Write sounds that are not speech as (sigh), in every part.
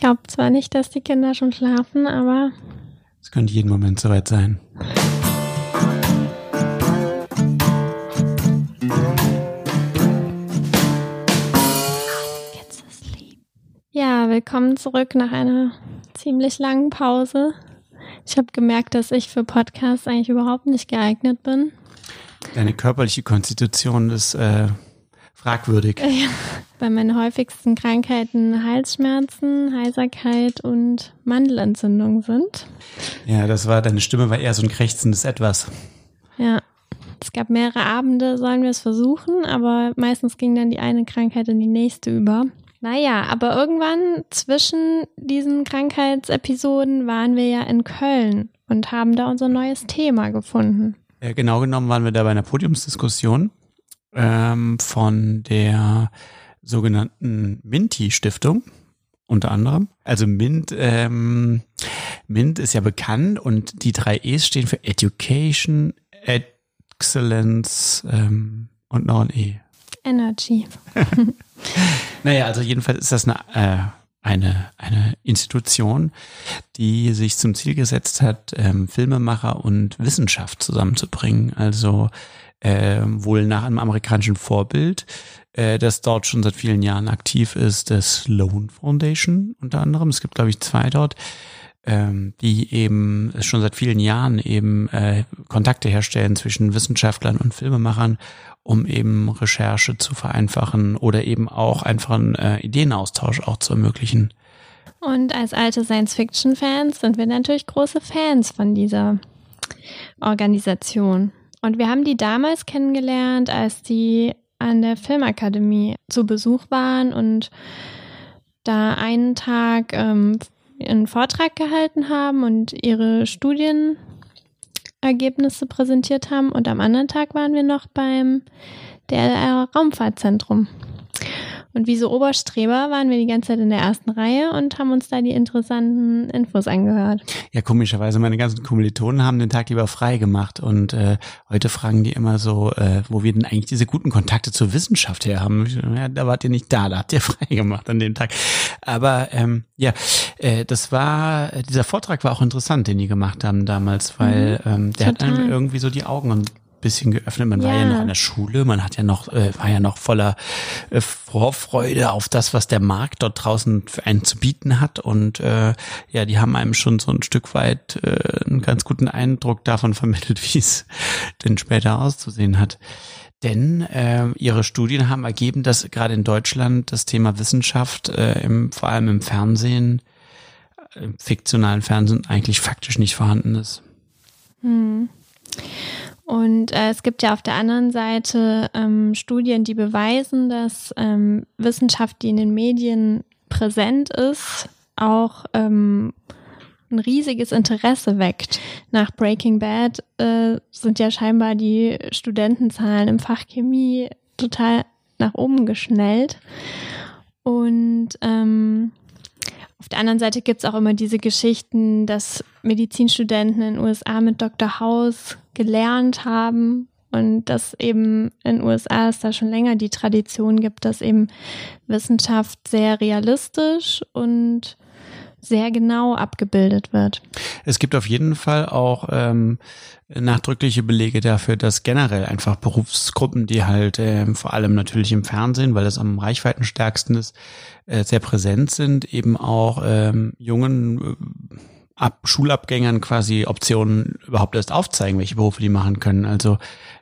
glaube zwar nicht, dass die Kinder schon schlafen, aber. Es könnte jeden Moment soweit sein. Ja, willkommen zurück nach einer ziemlich langen Pause. Ich habe gemerkt, dass ich für Podcasts eigentlich überhaupt nicht geeignet bin. Deine körperliche Konstitution ist äh, fragwürdig. Ja, bei meinen häufigsten Krankheiten Halsschmerzen, Heiserkeit und Mandelentzündung sind. Ja, das war, deine Stimme war eher so ein krächzendes Etwas. Ja. Es gab mehrere Abende, sollen wir es versuchen, aber meistens ging dann die eine Krankheit in die nächste über. Naja, aber irgendwann zwischen diesen Krankheitsepisoden waren wir ja in Köln und haben da unser neues Thema gefunden. Ja, genau genommen waren wir da bei einer Podiumsdiskussion ähm, von der sogenannten Minty-Stiftung unter anderem. Also Mint, ähm, Mint ist ja bekannt und die drei E's stehen für Education, Excellence ähm, und noch ein E. Energy. (laughs) naja, also jedenfalls ist das eine, äh, eine, eine Institution, die sich zum Ziel gesetzt hat, ähm, Filmemacher und Wissenschaft zusammenzubringen. Also äh, wohl nach einem amerikanischen Vorbild, äh, das dort schon seit vielen Jahren aktiv ist, das Sloan Foundation unter anderem. Es gibt, glaube ich, zwei dort, ähm, die eben schon seit vielen Jahren eben äh, Kontakte herstellen zwischen Wissenschaftlern und Filmemachern, um eben Recherche zu vereinfachen oder eben auch einfach einen äh, Ideenaustausch auch zu ermöglichen. Und als alte Science-Fiction-Fans sind wir natürlich große Fans von dieser Organisation. Und wir haben die damals kennengelernt, als die an der Filmakademie zu Besuch waren und da einen Tag ähm, einen Vortrag gehalten haben und ihre Studienergebnisse präsentiert haben. Und am anderen Tag waren wir noch beim DLR Raumfahrtzentrum. Und wie so Oberstreber waren wir die ganze Zeit in der ersten Reihe und haben uns da die interessanten Infos angehört. Ja, komischerweise, meine ganzen Kommilitonen haben den Tag lieber frei gemacht und äh, heute fragen die immer so, äh, wo wir denn eigentlich diese guten Kontakte zur Wissenschaft her haben. Ja, da wart ihr nicht da, da habt ihr (laughs) frei gemacht an dem Tag. Aber ähm, ja, äh, das war, dieser Vortrag war auch interessant, den die gemacht haben damals, weil mhm, ähm, der total. hat einem irgendwie so die Augen und bisschen geöffnet. Man ja. war ja noch in der Schule, man hat ja noch, äh, war ja noch voller äh, Vorfreude auf das, was der Markt dort draußen für einen zu bieten hat. Und äh, ja, die haben einem schon so ein Stück weit äh, einen ganz guten Eindruck davon vermittelt, (laughs) wie es denn später auszusehen hat. Denn äh, ihre Studien haben ergeben, dass gerade in Deutschland das Thema Wissenschaft äh, im, vor allem im Fernsehen, äh, im fiktionalen Fernsehen eigentlich faktisch nicht vorhanden ist. Hm. Und äh, es gibt ja auf der anderen Seite ähm, Studien, die beweisen, dass ähm, Wissenschaft, die in den Medien präsent ist, auch ähm, ein riesiges Interesse weckt. Nach Breaking Bad äh, sind ja scheinbar die Studentenzahlen im Fach Chemie total nach oben geschnellt. Und ähm, auf der anderen Seite gibt es auch immer diese Geschichten, dass Medizinstudenten in den USA mit Dr. House gelernt haben und dass eben in den USA es da schon länger die Tradition gibt, dass eben Wissenschaft sehr realistisch und sehr genau abgebildet wird. Es gibt auf jeden Fall auch ähm, nachdrückliche Belege dafür, dass generell einfach Berufsgruppen, die halt äh, vor allem natürlich im Fernsehen, weil das am reichweitenstärksten ist, äh, sehr präsent sind, eben auch ähm, jungen äh, Ab Schulabgängern quasi Optionen überhaupt erst aufzeigen, welche Berufe die machen können. Also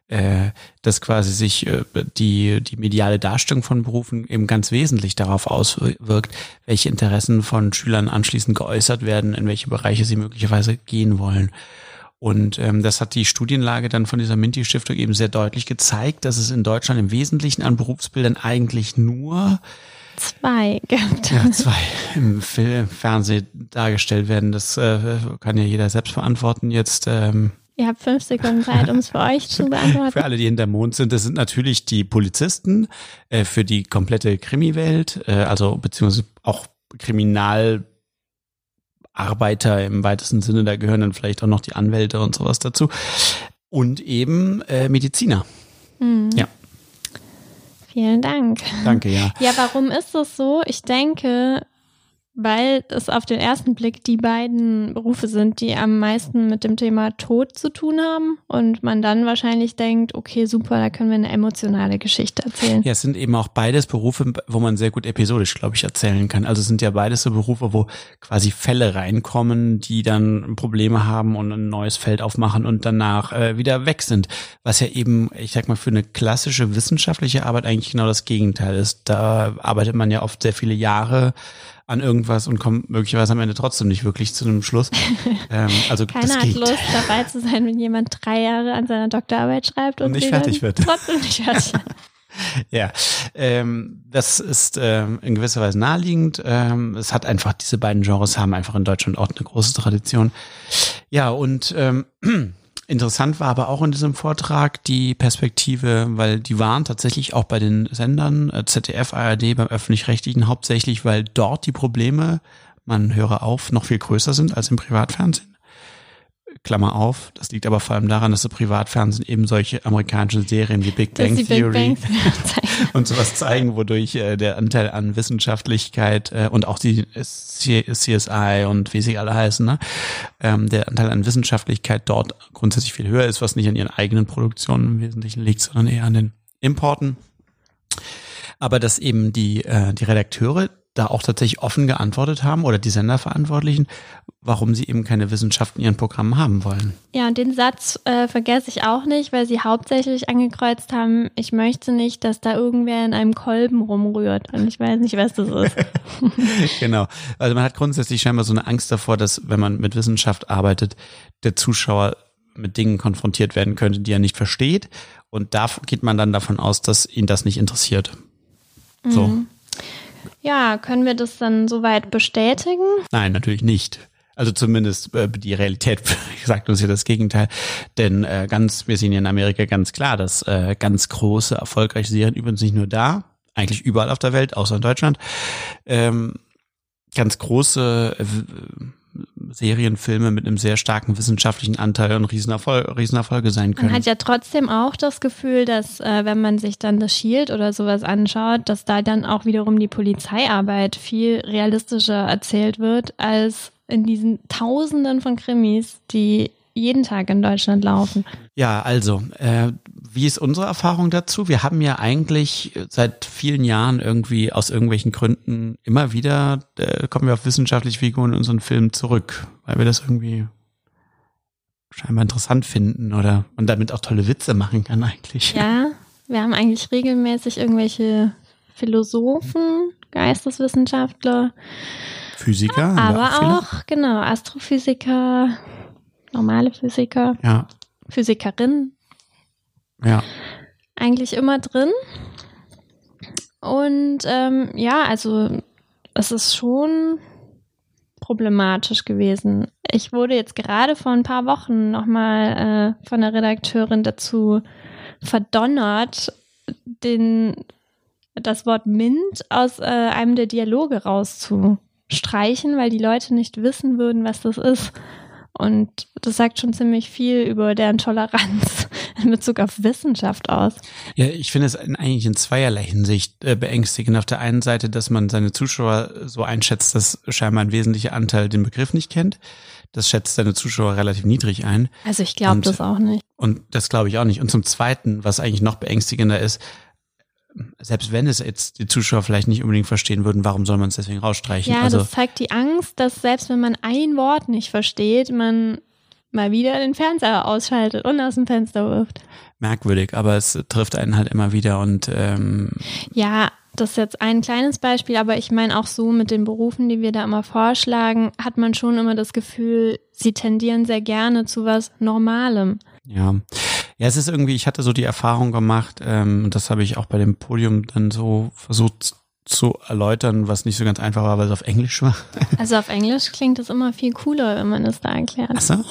äh, dass quasi sich äh, die, die mediale Darstellung von Berufen eben ganz wesentlich darauf auswirkt, welche Interessen von Schülern anschließend geäußert werden, in welche Bereiche sie möglicherweise gehen wollen. Und ähm, das hat die Studienlage dann von dieser Minty-Stiftung eben sehr deutlich gezeigt, dass es in Deutschland im Wesentlichen an Berufsbildern eigentlich nur zwei gibt. Ja, zwei im Film, Fernsehen dargestellt werden. Das äh, kann ja jeder selbst verantworten jetzt. Ähm, Ihr habt fünf Sekunden Zeit, um es für euch zu beantworten. Für alle, die hinter Mond sind, das sind natürlich die Polizisten äh, für die komplette Krimiwelt, äh, also beziehungsweise auch Kriminal Arbeiter im weitesten Sinne, da gehören dann vielleicht auch noch die Anwälte und sowas dazu. Und eben äh, Mediziner. Mhm. Ja. Vielen Dank. Danke, ja. Ja, warum ist das so? Ich denke, weil es auf den ersten Blick die beiden Berufe sind, die am meisten mit dem Thema Tod zu tun haben und man dann wahrscheinlich denkt, okay, super, da können wir eine emotionale Geschichte erzählen. Ja, es sind eben auch beides Berufe, wo man sehr gut episodisch, glaube ich, erzählen kann. Also es sind ja beides so Berufe, wo quasi Fälle reinkommen, die dann Probleme haben und ein neues Feld aufmachen und danach äh, wieder weg sind. Was ja eben, ich sag mal, für eine klassische wissenschaftliche Arbeit eigentlich genau das Gegenteil ist. Da arbeitet man ja oft sehr viele Jahre an irgendwas und kommt möglicherweise am Ende trotzdem nicht wirklich zu einem Schluss. (laughs) ähm, also Keiner hat Lust dabei zu sein, wenn jemand drei Jahre an seiner Doktorarbeit schreibt und, und nicht fertig wird. Trotzdem nicht fertig. (laughs) ja, ähm, das ist ähm, in gewisser Weise naheliegend. Ähm, es hat einfach, diese beiden Genres haben einfach in Deutschland auch eine große Tradition. Ja, und ähm, (clears throat) Interessant war aber auch in diesem Vortrag die Perspektive, weil die waren tatsächlich auch bei den Sendern äh, ZDF, ARD, beim öffentlich-rechtlichen hauptsächlich, weil dort die Probleme, man höre auf, noch viel größer sind als im Privatfernsehen. Klammer auf. Das liegt aber vor allem daran, dass das Privatfernsehen eben solche amerikanischen Serien wie Big Bang Theory (laughs) Big und sowas zeigen, wodurch äh, der Anteil an Wissenschaftlichkeit äh, und auch die CSI und wie sie alle heißen, ne? ähm, der Anteil an Wissenschaftlichkeit dort grundsätzlich viel höher ist, was nicht an ihren eigenen Produktionen im Wesentlichen liegt, sondern eher an den Importen. Aber dass eben die, äh, die Redakteure da auch tatsächlich offen geantwortet haben oder die Senderverantwortlichen, warum sie eben keine Wissenschaft in ihren Programmen haben wollen. Ja, und den Satz äh, vergesse ich auch nicht, weil sie hauptsächlich angekreuzt haben, ich möchte nicht, dass da irgendwer in einem Kolben rumrührt. Und ich weiß nicht, was das ist. (laughs) genau. Also man hat grundsätzlich scheinbar so eine Angst davor, dass wenn man mit Wissenschaft arbeitet, der Zuschauer mit Dingen konfrontiert werden könnte, die er nicht versteht. Und da geht man dann davon aus, dass ihn das nicht interessiert. So. Mhm. Ja, können wir das dann soweit bestätigen? Nein, natürlich nicht. Also zumindest äh, die Realität (laughs) sagt uns ja das Gegenteil. Denn äh, ganz, wir sehen ja in Amerika ganz klar, dass äh, ganz große, erfolgreiche Serien übrigens nicht nur da, eigentlich überall auf der Welt, außer in Deutschland, ähm, ganz große äh, Serienfilme mit einem sehr starken wissenschaftlichen Anteil und Riesenerfolg, Riesenerfolge sein können. Man hat ja trotzdem auch das Gefühl, dass äh, wenn man sich dann das Shield oder sowas anschaut, dass da dann auch wiederum die Polizeiarbeit viel realistischer erzählt wird als in diesen Tausenden von Krimis, die jeden Tag in Deutschland laufen. Ja, also, äh, wie ist unsere Erfahrung dazu? Wir haben ja eigentlich seit vielen Jahren irgendwie aus irgendwelchen Gründen immer wieder, äh, kommen wir auf wissenschaftliche Figuren in unseren Filmen zurück, weil wir das irgendwie scheinbar interessant finden oder und damit auch tolle Witze machen kann eigentlich. Ja, wir haben eigentlich regelmäßig irgendwelche Philosophen, Geisteswissenschaftler, Physiker, aber auch, auch genau Astrophysiker, normale Physiker, ja. Physikerin. Ja. Eigentlich immer drin. Und ähm, ja, also es ist schon problematisch gewesen. Ich wurde jetzt gerade vor ein paar Wochen nochmal äh, von der Redakteurin dazu verdonnert, den, das Wort Mint aus äh, einem der Dialoge rauszustreichen, weil die Leute nicht wissen würden, was das ist. Und das sagt schon ziemlich viel über deren Toleranz (laughs) in Bezug auf Wissenschaft aus. Ja, ich finde es eigentlich in zweierlei Hinsicht äh, beängstigend. Auf der einen Seite, dass man seine Zuschauer so einschätzt, dass scheinbar ein wesentlicher Anteil den Begriff nicht kennt. Das schätzt seine Zuschauer relativ niedrig ein. Also ich glaube das auch nicht. Und das glaube ich auch nicht. Und zum Zweiten, was eigentlich noch beängstigender ist, selbst wenn es jetzt die Zuschauer vielleicht nicht unbedingt verstehen würden, warum soll man es deswegen rausstreichen? Ja, also, das zeigt die Angst, dass selbst wenn man ein Wort nicht versteht, man mal wieder den Fernseher ausschaltet und aus dem Fenster wirft. Merkwürdig, aber es trifft einen halt immer wieder und ähm ja, das ist jetzt ein kleines Beispiel, aber ich meine auch so mit den Berufen, die wir da immer vorschlagen, hat man schon immer das Gefühl, sie tendieren sehr gerne zu was Normalem. Ja. Ja, es ist irgendwie, ich hatte so die Erfahrung gemacht, ähm, das habe ich auch bei dem Podium dann so versucht zu erläutern, was nicht so ganz einfach war, weil es auf Englisch war. (laughs) Also auf Englisch klingt es immer viel cooler, wenn man es da erklärt. Ach so?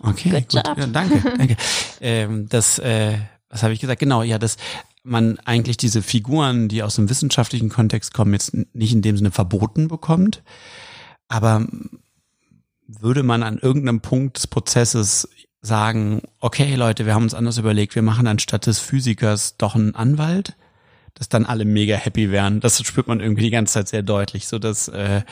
Okay, gut. Ja, danke, danke. ähm, das, äh, was habe ich gesagt? Genau, ja, dass man eigentlich diese Figuren, die aus dem wissenschaftlichen Kontext kommen, jetzt nicht in dem Sinne verboten bekommt, aber würde man an irgendeinem Punkt des Prozesses sagen, okay Leute, wir haben uns anders überlegt, wir machen anstatt des Physikers doch einen Anwalt, dass dann alle mega happy wären. Das spürt man irgendwie die ganze Zeit sehr deutlich, so dass äh,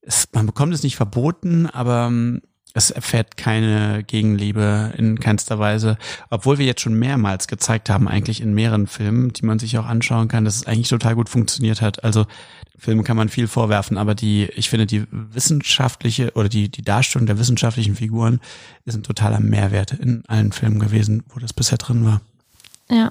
es, man bekommt es nicht verboten, aber ähm, es erfährt keine Gegenliebe in keinster Weise, obwohl wir jetzt schon mehrmals gezeigt haben, eigentlich in mehreren Filmen, die man sich auch anschauen kann, dass es eigentlich total gut funktioniert hat. Also Film kann man viel vorwerfen, aber die, ich finde, die wissenschaftliche oder die, die Darstellung der wissenschaftlichen Figuren ist ein totaler Mehrwert in allen Filmen gewesen, wo das bisher drin war. Ja.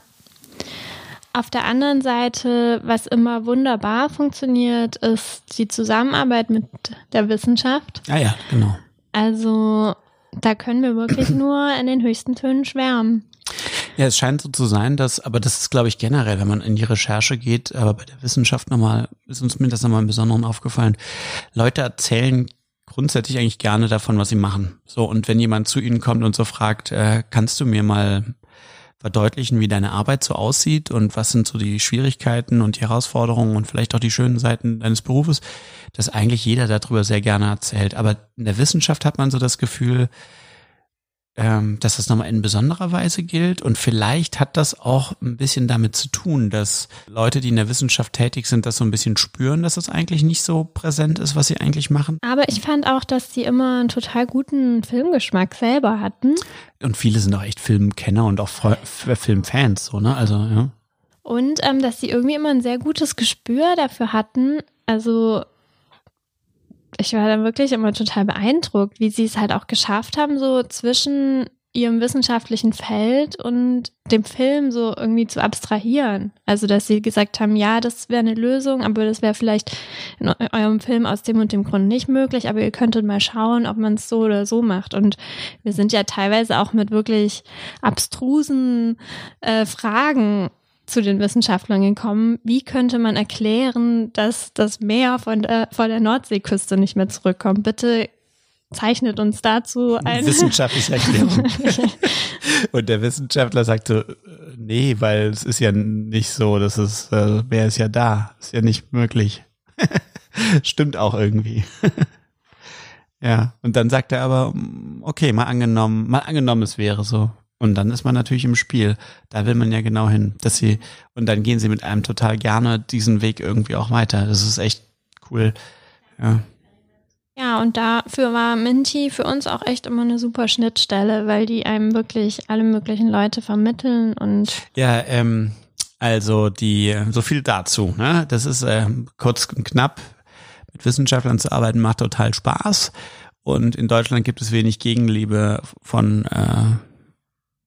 Auf der anderen Seite, was immer wunderbar funktioniert, ist die Zusammenarbeit mit der Wissenschaft. Ah ja, genau. Also da können wir wirklich (clears throat) nur in den höchsten Tönen schwärmen. Ja, es scheint so zu sein, dass, aber das ist, glaube ich, generell, wenn man in die Recherche geht, aber bei der Wissenschaft nochmal, ist uns mir das nochmal im Besonderen aufgefallen. Leute erzählen grundsätzlich eigentlich gerne davon, was sie machen. So, und wenn jemand zu ihnen kommt und so fragt, äh, kannst du mir mal verdeutlichen, wie deine Arbeit so aussieht und was sind so die Schwierigkeiten und die Herausforderungen und vielleicht auch die schönen Seiten deines Berufes, dass eigentlich jeder darüber sehr gerne erzählt. Aber in der Wissenschaft hat man so das Gefühl, ähm, dass das nochmal in besonderer Weise gilt. Und vielleicht hat das auch ein bisschen damit zu tun, dass Leute, die in der Wissenschaft tätig sind, das so ein bisschen spüren, dass es das eigentlich nicht so präsent ist, was sie eigentlich machen. Aber ich fand auch, dass sie immer einen total guten Filmgeschmack selber hatten. Und viele sind auch echt Filmkenner und auch Filmfans, so, ne? Also, ja. Und ähm, dass sie irgendwie immer ein sehr gutes Gespür dafür hatten, also ich war dann wirklich immer total beeindruckt, wie sie es halt auch geschafft haben, so zwischen ihrem wissenschaftlichen Feld und dem Film so irgendwie zu abstrahieren. Also, dass sie gesagt haben, ja, das wäre eine Lösung, aber das wäre vielleicht in eurem Film aus dem und dem Grund nicht möglich, aber ihr könntet mal schauen, ob man es so oder so macht. Und wir sind ja teilweise auch mit wirklich abstrusen äh, Fragen zu den Wissenschaftlern gekommen, wie könnte man erklären, dass das Meer von der, vor der Nordseeküste nicht mehr zurückkommt? Bitte zeichnet uns dazu eine wissenschaftliche (laughs) Erklärung. Und der Wissenschaftler sagte, nee, weil es ist ja nicht so, dass es, äh, Meer ist ja da, ist ja nicht möglich. (laughs) Stimmt auch irgendwie. (laughs) ja, und dann sagt er aber, okay, mal angenommen, mal angenommen, es wäre so. Und dann ist man natürlich im Spiel. Da will man ja genau hin, dass sie, und dann gehen sie mit einem total gerne diesen Weg irgendwie auch weiter. Das ist echt cool. Ja. Ja, und dafür war Minty für uns auch echt immer eine super Schnittstelle, weil die einem wirklich alle möglichen Leute vermitteln und. Ja, ähm, also die, so viel dazu, ne? Das ist äh, kurz und knapp. Mit Wissenschaftlern zu arbeiten macht total Spaß. Und in Deutschland gibt es wenig Gegenliebe von äh,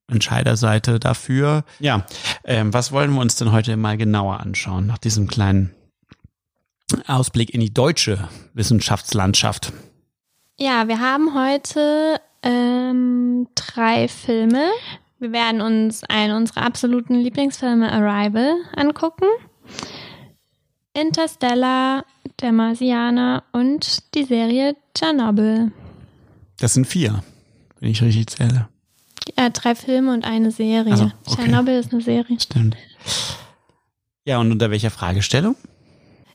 Entscheiderseite dafür. Ja, ähm, was wollen wir uns denn heute mal genauer anschauen nach diesem kleinen Ausblick in die deutsche Wissenschaftslandschaft? Ja, wir haben heute ähm, drei Filme. Wir werden uns einen unserer absoluten Lieblingsfilme Arrival angucken. Interstellar, Der Marsianer und die Serie Tschernobyl. Das sind vier, wenn ich richtig zähle. Ja, drei Filme und eine Serie. Also, okay. Tschernobyl ist eine Serie. Stimmt. Ja, und unter welcher Fragestellung?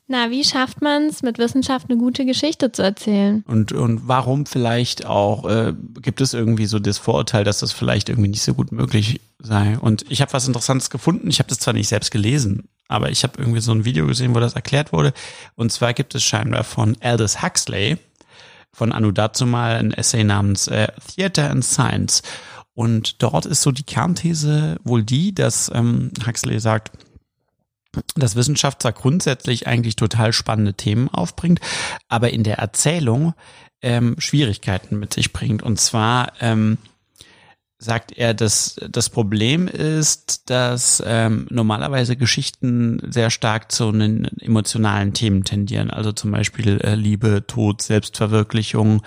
Na, wie schafft man es, mit Wissenschaft eine gute Geschichte zu erzählen? Und, und warum vielleicht auch, äh, gibt es irgendwie so das Vorurteil, dass das vielleicht irgendwie nicht so gut möglich sei? Und ich habe was Interessantes gefunden. Ich habe das zwar nicht selbst gelesen, aber ich habe irgendwie so ein Video gesehen, wo das erklärt wurde. Und zwar gibt es scheinbar von Aldous Huxley, von Anu dazu mal ein Essay namens äh, Theater and Science. Und dort ist so die Kernthese wohl die, dass ähm, Huxley sagt, dass Wissenschaft zwar grundsätzlich eigentlich total spannende Themen aufbringt, aber in der Erzählung ähm, Schwierigkeiten mit sich bringt. Und zwar ähm, sagt er, dass das Problem ist, dass ähm, normalerweise Geschichten sehr stark zu einen emotionalen Themen tendieren. Also zum Beispiel äh, Liebe, Tod, Selbstverwirklichung,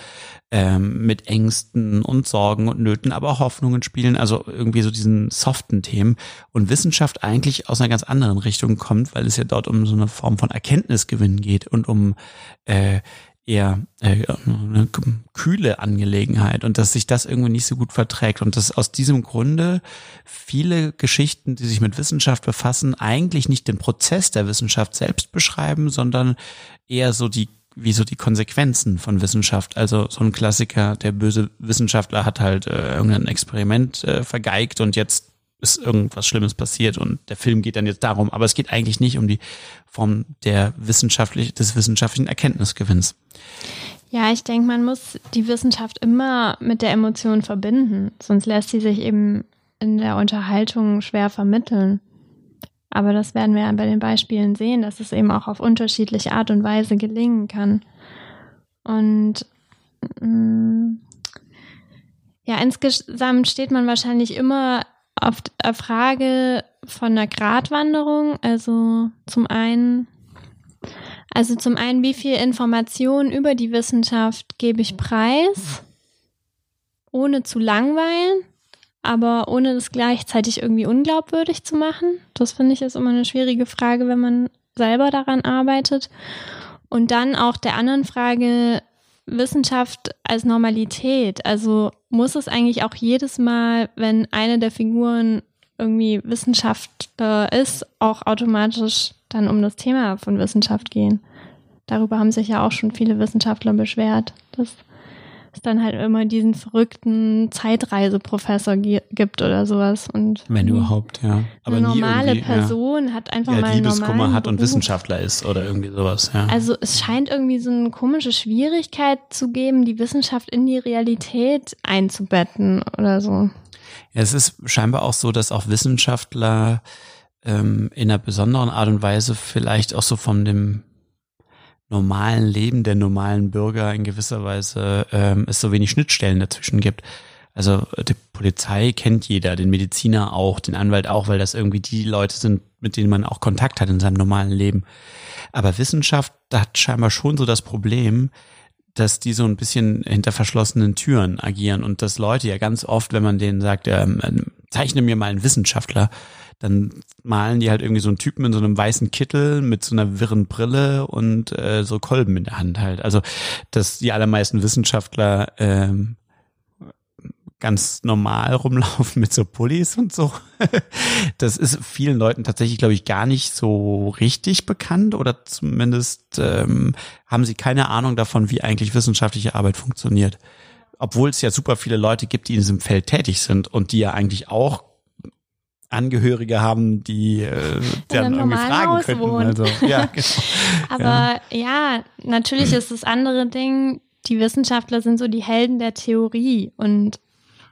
ähm, mit Ängsten und Sorgen und Nöten, aber auch Hoffnungen spielen, also irgendwie so diesen soften Themen. Und Wissenschaft eigentlich aus einer ganz anderen Richtung kommt, weil es ja dort um so eine Form von Erkenntnisgewinn geht und um äh, eher äh, eine kühle Angelegenheit und dass sich das irgendwie nicht so gut verträgt und dass aus diesem Grunde viele Geschichten, die sich mit Wissenschaft befassen, eigentlich nicht den Prozess der Wissenschaft selbst beschreiben, sondern eher so die wie so die Konsequenzen von Wissenschaft. Also so ein Klassiker, der böse Wissenschaftler hat halt äh, irgendein Experiment äh, vergeigt und jetzt ist irgendwas Schlimmes passiert und der Film geht dann jetzt darum, aber es geht eigentlich nicht um die Form der wissenschaftlich, des wissenschaftlichen Erkenntnisgewinns. Ja, ich denke, man muss die Wissenschaft immer mit der Emotion verbinden, sonst lässt sie sich eben in der Unterhaltung schwer vermitteln. Aber das werden wir ja bei den Beispielen sehen, dass es eben auch auf unterschiedliche Art und Weise gelingen kann. Und mh, mm, ja, insgesamt steht man wahrscheinlich immer auf der Frage von einer Gratwanderung. Also zum einen, also zum einen, wie viel Information über die Wissenschaft gebe ich preis, ohne zu langweilen, aber ohne das gleichzeitig irgendwie unglaubwürdig zu machen. Das finde ich ist immer eine schwierige Frage, wenn man selber daran arbeitet. Und dann auch der anderen Frage, Wissenschaft als Normalität? Also muss es eigentlich auch jedes Mal, wenn eine der Figuren irgendwie Wissenschaftler ist, auch automatisch dann um das Thema von Wissenschaft gehen? Darüber haben sich ja auch schon viele Wissenschaftler beschwert, dass es dann halt immer diesen verrückten Zeitreiseprofessor gibt oder sowas. Und Wenn überhaupt, ja. Aber eine normale Person ja. hat einfach ja, mal Liebeskummer hat und Wissenschaftler ist oder irgendwie sowas, ja. Also es scheint irgendwie so eine komische Schwierigkeit zu geben, die Wissenschaft in die Realität einzubetten oder so. Ja, es ist scheinbar auch so, dass auch Wissenschaftler ähm, in einer besonderen Art und Weise vielleicht auch so von dem normalen Leben der normalen Bürger in gewisser Weise ähm, es so wenig Schnittstellen dazwischen gibt. Also die Polizei kennt jeder, den Mediziner auch, den Anwalt auch, weil das irgendwie die Leute sind, mit denen man auch Kontakt hat in seinem normalen Leben. Aber Wissenschaft hat scheinbar schon so das Problem, dass die so ein bisschen hinter verschlossenen Türen agieren und dass Leute ja ganz oft, wenn man denen sagt, ähm, zeichne mir mal einen Wissenschaftler, dann malen die halt irgendwie so einen Typen in so einem weißen Kittel mit so einer wirren Brille und äh, so Kolben in der Hand halt. Also, dass die allermeisten Wissenschaftler ähm, ganz normal rumlaufen mit so Pullis und so. (laughs) Das ist vielen Leuten tatsächlich, glaube ich, gar nicht so richtig bekannt oder zumindest ähm, haben sie keine Ahnung davon, wie eigentlich wissenschaftliche Arbeit funktioniert. Obwohl es ja super viele Leute gibt, die in diesem Feld tätig sind und die ja eigentlich auch Angehörige haben, die äh, dann irgendwie fragen könnten. Wohnen. Also, ja, (laughs) genau. Aber ja. ja, natürlich ist das andere Ding, die Wissenschaftler sind so die Helden der Theorie und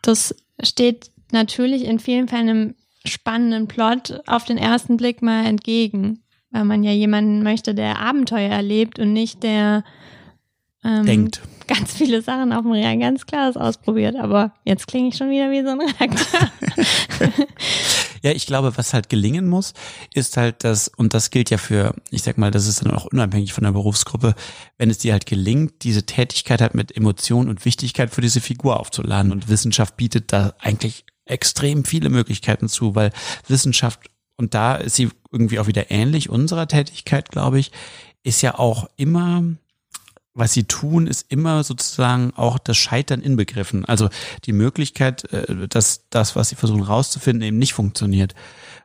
das steht natürlich in vielen Fällen einem spannenden Plot auf den ersten Blick mal entgegen, weil man ja jemanden möchte, der Abenteuer erlebt und nicht der ähm, denkt. Ganz viele Sachen auf dem Real ganz klar ist ausprobiert, aber jetzt klinge ich schon wieder wie so ein Redakteur. Ja, ich glaube, was halt gelingen muss, ist halt das, und das gilt ja für, ich sag mal, das ist dann auch unabhängig von der Berufsgruppe, wenn es dir halt gelingt, diese Tätigkeit halt mit Emotion und Wichtigkeit für diese Figur aufzuladen. Und Wissenschaft bietet da eigentlich extrem viele Möglichkeiten zu, weil Wissenschaft, und da ist sie irgendwie auch wieder ähnlich unserer Tätigkeit, glaube ich, ist ja auch immer was sie tun, ist immer sozusagen auch das Scheitern inbegriffen. Also die Möglichkeit, äh, dass das, was sie versuchen rauszufinden, eben nicht funktioniert.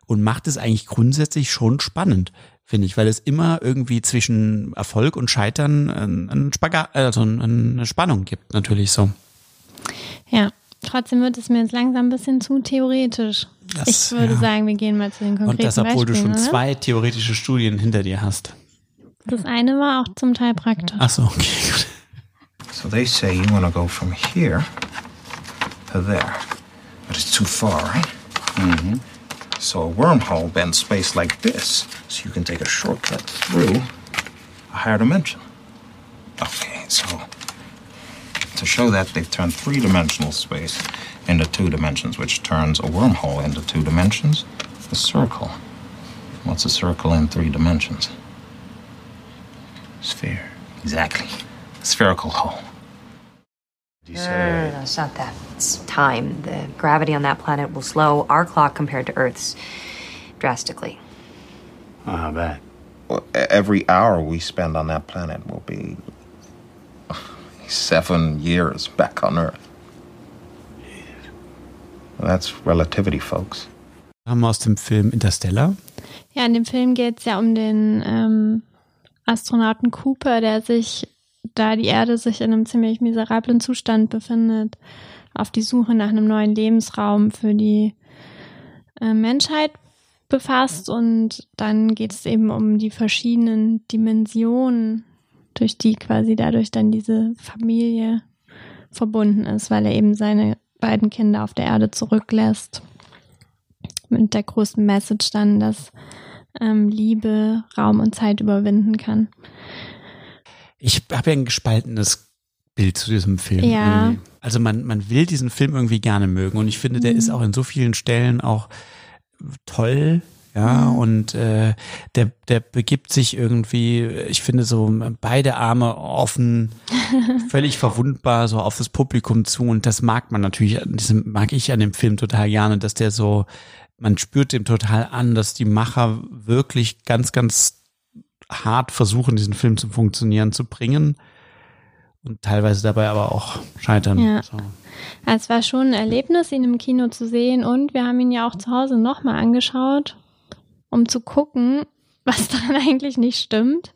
Und macht es eigentlich grundsätzlich schon spannend, finde ich, weil es immer irgendwie zwischen Erfolg und Scheitern einen Spagat, also eine Spannung gibt, natürlich so. Ja, trotzdem wird es mir jetzt langsam ein bisschen zu theoretisch. Das, ich würde ja. sagen, wir gehen mal zu den konkreten Und das, obwohl Beispielen, du schon oder? zwei theoretische Studien hinter dir hast. Das eine war auch zum Teil praktisch. Ach so, okay, gut. So they say you want to go from here to there. But it's too far, right? Mm-hmm. So a wormhole bends space like this, so you can take a shortcut through a higher dimension. Okay, so to show that, they've turned three-dimensional space into two dimensions, which turns a wormhole into two dimensions. A circle. What's a circle in three dimensions? Sphere. Exactly. A spherical hole. You say... No, no, it's not that. It's time. The gravity on that planet will slow our clock compared to Earth's drastically. Oh, how bad? Well, every hour we spend on that planet will be seven years back on Earth. That's relativity, folks. Haben wir aus dem Film Interstellar? Ja, in dem Film geht es ja um den ähm, Astronauten Cooper, der sich, da die Erde sich in einem ziemlich miserablen Zustand befindet, auf die Suche nach einem neuen Lebensraum für die äh, Menschheit befasst und dann geht es eben um die verschiedenen Dimensionen, durch die quasi dadurch dann diese Familie verbunden ist, weil er eben seine beiden Kinder auf der Erde zurücklässt. Mit der großen Message dann, dass ähm, Liebe Raum und Zeit überwinden kann. Ich habe ja ein gespaltenes Bild zu diesem Film. Ja. Also man, man will diesen Film irgendwie gerne mögen und ich finde, der mhm. ist auch in so vielen Stellen auch toll, ja, mhm. und äh, der, der begibt sich irgendwie, ich finde so beide Arme offen, (laughs) völlig verwundbar so auf das Publikum zu und das mag man natürlich, das mag ich an dem Film total gerne, dass der so, man spürt dem total an, dass die Macher wirklich ganz, ganz hart versuchen, diesen Film zum Funktionieren zu bringen und teilweise dabei aber auch scheitern. Ja. So. Es war schon ein Erlebnis, ihn im Kino zu sehen und wir haben ihn ja auch zu Hause nochmal angeschaut, um zu gucken, (laughs) was daran eigentlich nicht stimmt.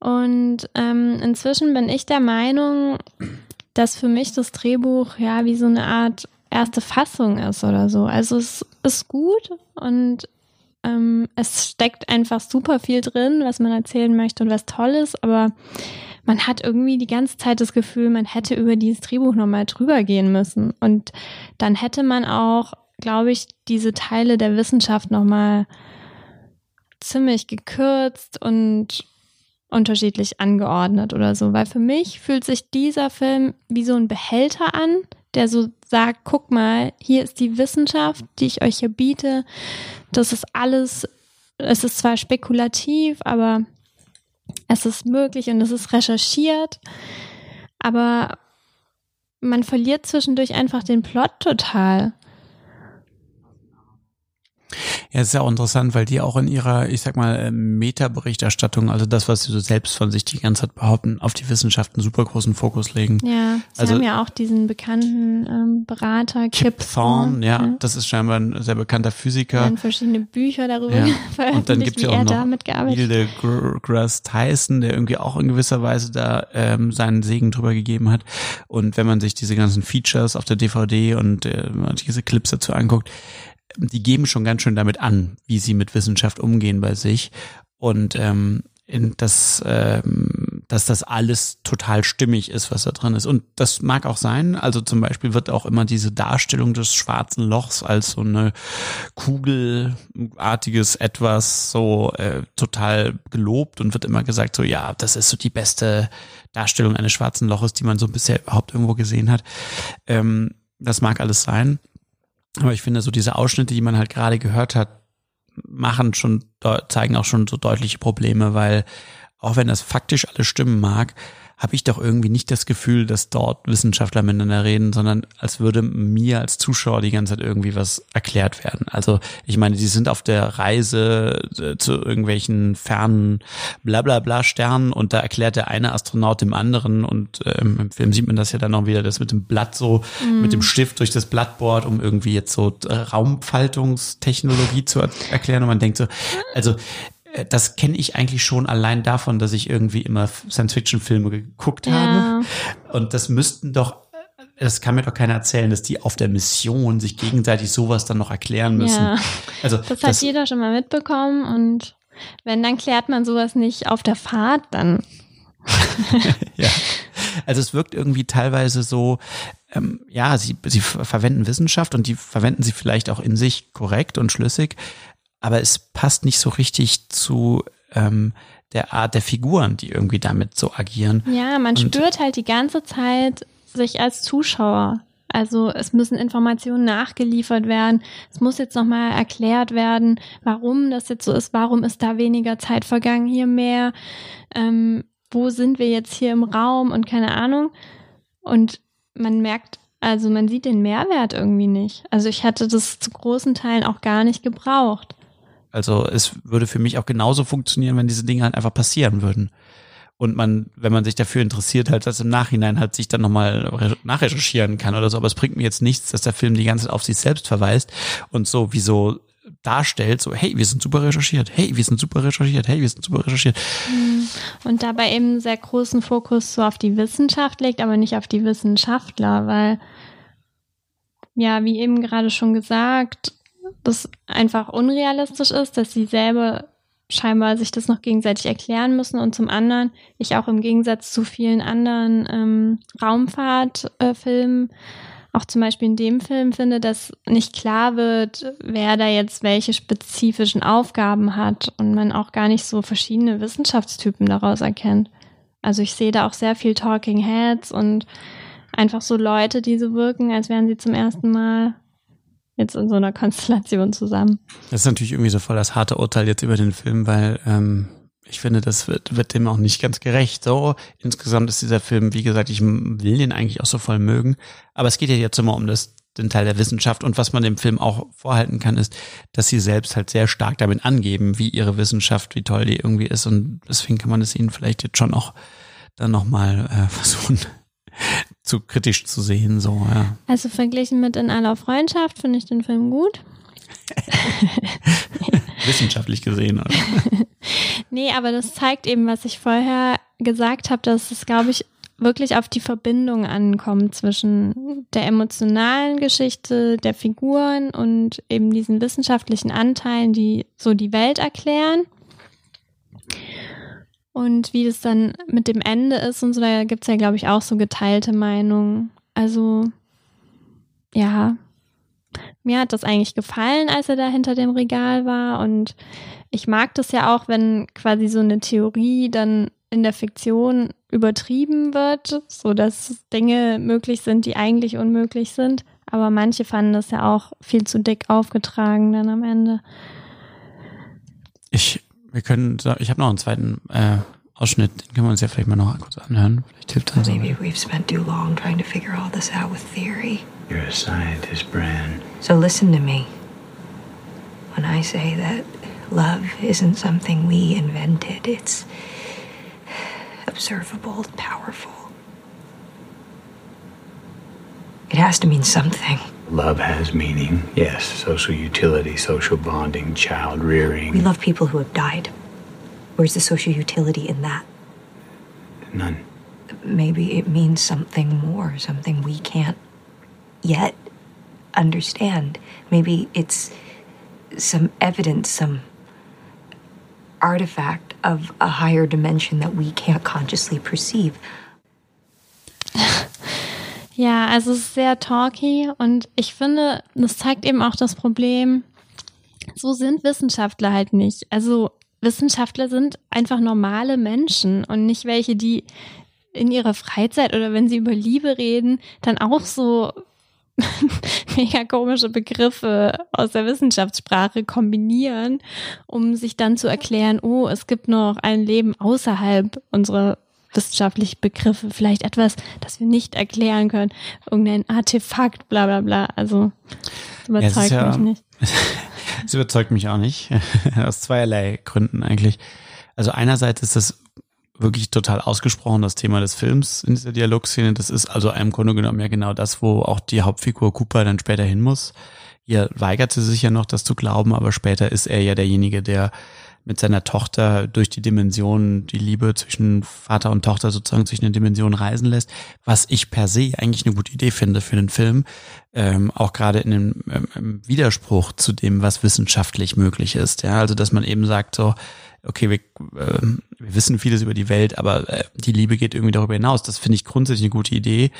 Und ähm, inzwischen bin ich der Meinung, dass für mich das Drehbuch ja wie so eine Art erste Fassung ist oder so. Also es ist gut und ähm, es steckt einfach super viel drin, was man erzählen möchte und was toll ist, aber man hat irgendwie die ganze Zeit das Gefühl, man hätte über dieses Drehbuch nochmal drüber gehen müssen. Und dann hätte man auch, glaube ich, diese Teile der Wissenschaft nochmal ziemlich gekürzt und unterschiedlich angeordnet oder so. Weil für mich fühlt sich dieser Film wie so ein Behälter an, der so sagt, guck mal, hier ist die Wissenschaft, die ich euch hier biete. Das ist alles, es ist zwar spekulativ, aber es ist möglich und es ist recherchiert, aber man verliert zwischendurch einfach den Plot total. Ja, es ist ja auch interessant, weil die auch in ihrer, ich sag mal, ähm, Meta-Berichterstattung, also das, was sie so selbst von sich die ganze Zeit behaupten, auf die Wissenschaft einen super großen Fokus legen. Ja, sie also, haben ja auch diesen bekannten ähm, Berater, Kip, Kip Thorne, ja, ja, das ist scheinbar ein sehr bekannter Physiker. Dann verschiedene Bücher darüber ja. veröffentlicht, (laughs) Und dann gibt's ja auch noch Neil deGrasse Tyson, der irgendwie auch in gewisser Weise da ähm, seinen Segen drüber gegeben hat. Und wenn man sich diese ganzen Features auf der DVD und äh, diese Clips dazu anguckt, die geben schon ganz schön damit an, wie sie mit Wissenschaft umgehen bei sich. Und ähm, in das, ähm, dass das alles total stimmig ist, was da drin ist. Und das mag auch sein. Also zum Beispiel wird auch immer diese Darstellung des schwarzen Lochs als so eine kugelartiges etwas so äh, total gelobt und wird immer gesagt, so ja, das ist so die beste Darstellung eines schwarzen Loches, die man so bisher überhaupt irgendwo gesehen hat. Ähm, das mag alles sein. Aber ich finde, so diese Ausschnitte, die man halt gerade gehört hat, machen schon, zeigen auch schon so deutliche Probleme, weil auch wenn das faktisch alles stimmen mag, habe ich doch irgendwie nicht das Gefühl, dass dort Wissenschaftler miteinander reden, sondern als würde mir als Zuschauer die ganze Zeit irgendwie was erklärt werden. Also ich meine, die sind auf der Reise äh, zu irgendwelchen fernen Blablabla Sternen und da erklärt der eine Astronaut dem anderen und ähm, im Film sieht man das ja dann auch wieder, das mit dem Blatt so, mhm. mit dem Stift durch das Blatt bohrt, um irgendwie jetzt so äh, Raumfaltungstechnologie zu er erklären und man denkt so, also äh, das kenne ich eigentlich schon allein davon, dass ich irgendwie immer Science-Fiction-Filme geguckt ja. habe. Und das müssten doch, das kann mir doch keiner erzählen, dass die auf der Mission sich gegenseitig sowas dann noch erklären müssen. Ja. Also, das hat das, jeder schon mal mitbekommen und wenn, dann klärt man sowas nicht auf der Fahrt, dann. (laughs) ja. Also es wirkt irgendwie teilweise so, ähm, ja, sie, sie verwenden Wissenschaft und die verwenden sie vielleicht auch in sich korrekt und schlüssig, aber es passt nicht so richtig zu ähm, der Art der Figuren, die irgendwie damit so agieren. Ja, man Und spürt halt die ganze Zeit sich als Zuschauer. Also es müssen Informationen nachgeliefert werden. Es muss jetzt nochmal erklärt werden, warum das jetzt so ist. Warum ist da weniger Zeit vergangen, hier mehr? Ähm, wo sind wir jetzt hier im Raum und keine Ahnung. Und man merkt, also man sieht den Mehrwert irgendwie nicht. Also ich hatte das zu großen Teilen auch gar nicht gebraucht. Also es würde für mich auch genauso funktionieren, wenn diese Dinge halt einfach passieren würden. Und man, wenn man sich dafür interessiert, halt das im Nachhinein halt sich dann nochmal nachrecherchieren kann oder so. Aber es bringt mir jetzt nichts, dass der Film die ganze Zeit auf sich selbst verweist und so wie so darstellt, so, hey, wir sind super recherchiert, hey, wir sind super recherchiert, hey, wir sind super recherchiert. Mhm. Und dabei eben sehr großen Fokus so auf die Wissenschaft legt, aber nicht auf die Wissenschaftler, weil, ja, wie eben gerade schon gesagt, das einfach unrealistisch ist, dass sie selber scheinbar sich das noch gegenseitig erklären müssen und zum anderen ich auch im Gegensatz zu vielen anderen ähm, Raumfahrtfilmen äh, auch zum Beispiel in dem Film finde, dass nicht klar wird, wer da jetzt welche spezifischen Aufgaben hat und man auch gar nicht so verschiedene Wissenschaftstypen daraus erkennt. Also ich sehe da auch sehr viel Talking Heads und einfach so Leute, die so wirken, als wären sie zum ersten Mal jetzt in so einer (laughs) Konstellation zusammen. Das ist natürlich irgendwie so voll das harte Urteil jetzt über den Film, weil ähm, ich finde, das wird, wird dem auch nicht ganz gerecht. So, insgesamt ist dieser Film, wie gesagt, ich will den eigentlich auch so voll mögen. Aber es geht ja jetzt immer um das, den Teil der Wissenschaft. Und was man dem Film auch vorhalten kann, ist, dass sie selbst halt sehr stark damit angeben, wie ihre Wissenschaft, wie toll die irgendwie ist. Und deswegen kann man es ihnen vielleicht jetzt schon auch dann nochmal äh, (laughs) versuchen zu kritisch zu sehen, so, ja. Also verglichen mit In aller Freundschaft finde ich den Film gut. (laughs) Wissenschaftlich gesehen, oder? (laughs) nee, aber das zeigt eben, was ich vorher gesagt habe, dass es, glaube ich, wirklich auf die Verbindung ankommt zwischen der emotionalen Geschichte der Figuren und eben diesen wissenschaftlichen Anteilen, die so die Welt erklären. Und wie das dann mit dem Ende ist und so, da gibt es ja, glaube ich, auch so geteilte Meinungen. Also, ja, mir hat das eigentlich gefallen, als er da hinter dem Regal war. Und ich mag das ja auch, wenn quasi so eine Theorie dann in der Fiktion übertrieben wird, so dass Dinge möglich sind, die eigentlich unmöglich sind. Aber manche fanden das ja auch viel zu dick aufgetragen dann am Ende. Ich wir können, ich habe noch einen zweiten äh, Ausschnitt, den können wir uns ja vielleicht mal noch kurz anhören. Vielleicht hilft das. Maybe we've spent too long trying to figure all this out with theory. You're a scientist, Bran. So listen to me. When I say that love isn't something we invented, it's observable, powerful. It has to mean something. Love has meaning, yes. Social utility, social bonding, child rearing. We love people who have died. Where's the social utility in that? None. Maybe it means something more, something we can't yet understand. Maybe it's some evidence, some artifact of a higher dimension that we can't consciously perceive. (laughs) Ja, also es ist sehr talky und ich finde, das zeigt eben auch das Problem, so sind Wissenschaftler halt nicht. Also Wissenschaftler sind einfach normale Menschen und nicht welche, die in ihrer Freizeit oder wenn sie über Liebe reden, dann auch so (laughs) mega komische Begriffe aus der Wissenschaftssprache kombinieren, um sich dann zu erklären, oh, es gibt noch ein Leben außerhalb unserer wissenschaftliche Begriffe, vielleicht etwas, das wir nicht erklären können, irgendein Artefakt, bla bla bla. Also das überzeugt ja, mich nicht. (laughs) Es überzeugt mich auch nicht. (laughs) Aus zweierlei Gründen eigentlich. Also einerseits ist das wirklich total ausgesprochen, das Thema des Films in dieser Dialogszene. Das ist also im Grunde genommen ja genau das, wo auch die Hauptfigur Cooper dann später hin muss. Hier weigert sie sich ja noch, das zu glauben, aber später ist er ja derjenige, der mit seiner Tochter durch die Dimension, die Liebe zwischen Vater und Tochter sozusagen zwischen den Dimensionen reisen lässt, was ich per se eigentlich eine gute Idee finde für den Film, ähm, auch gerade in dem ähm, Widerspruch zu dem, was wissenschaftlich möglich ist. Ja, also dass man eben sagt so, okay, wir, äh, wir wissen vieles über die Welt, aber äh, die Liebe geht irgendwie darüber hinaus. Das finde ich grundsätzlich eine gute Idee.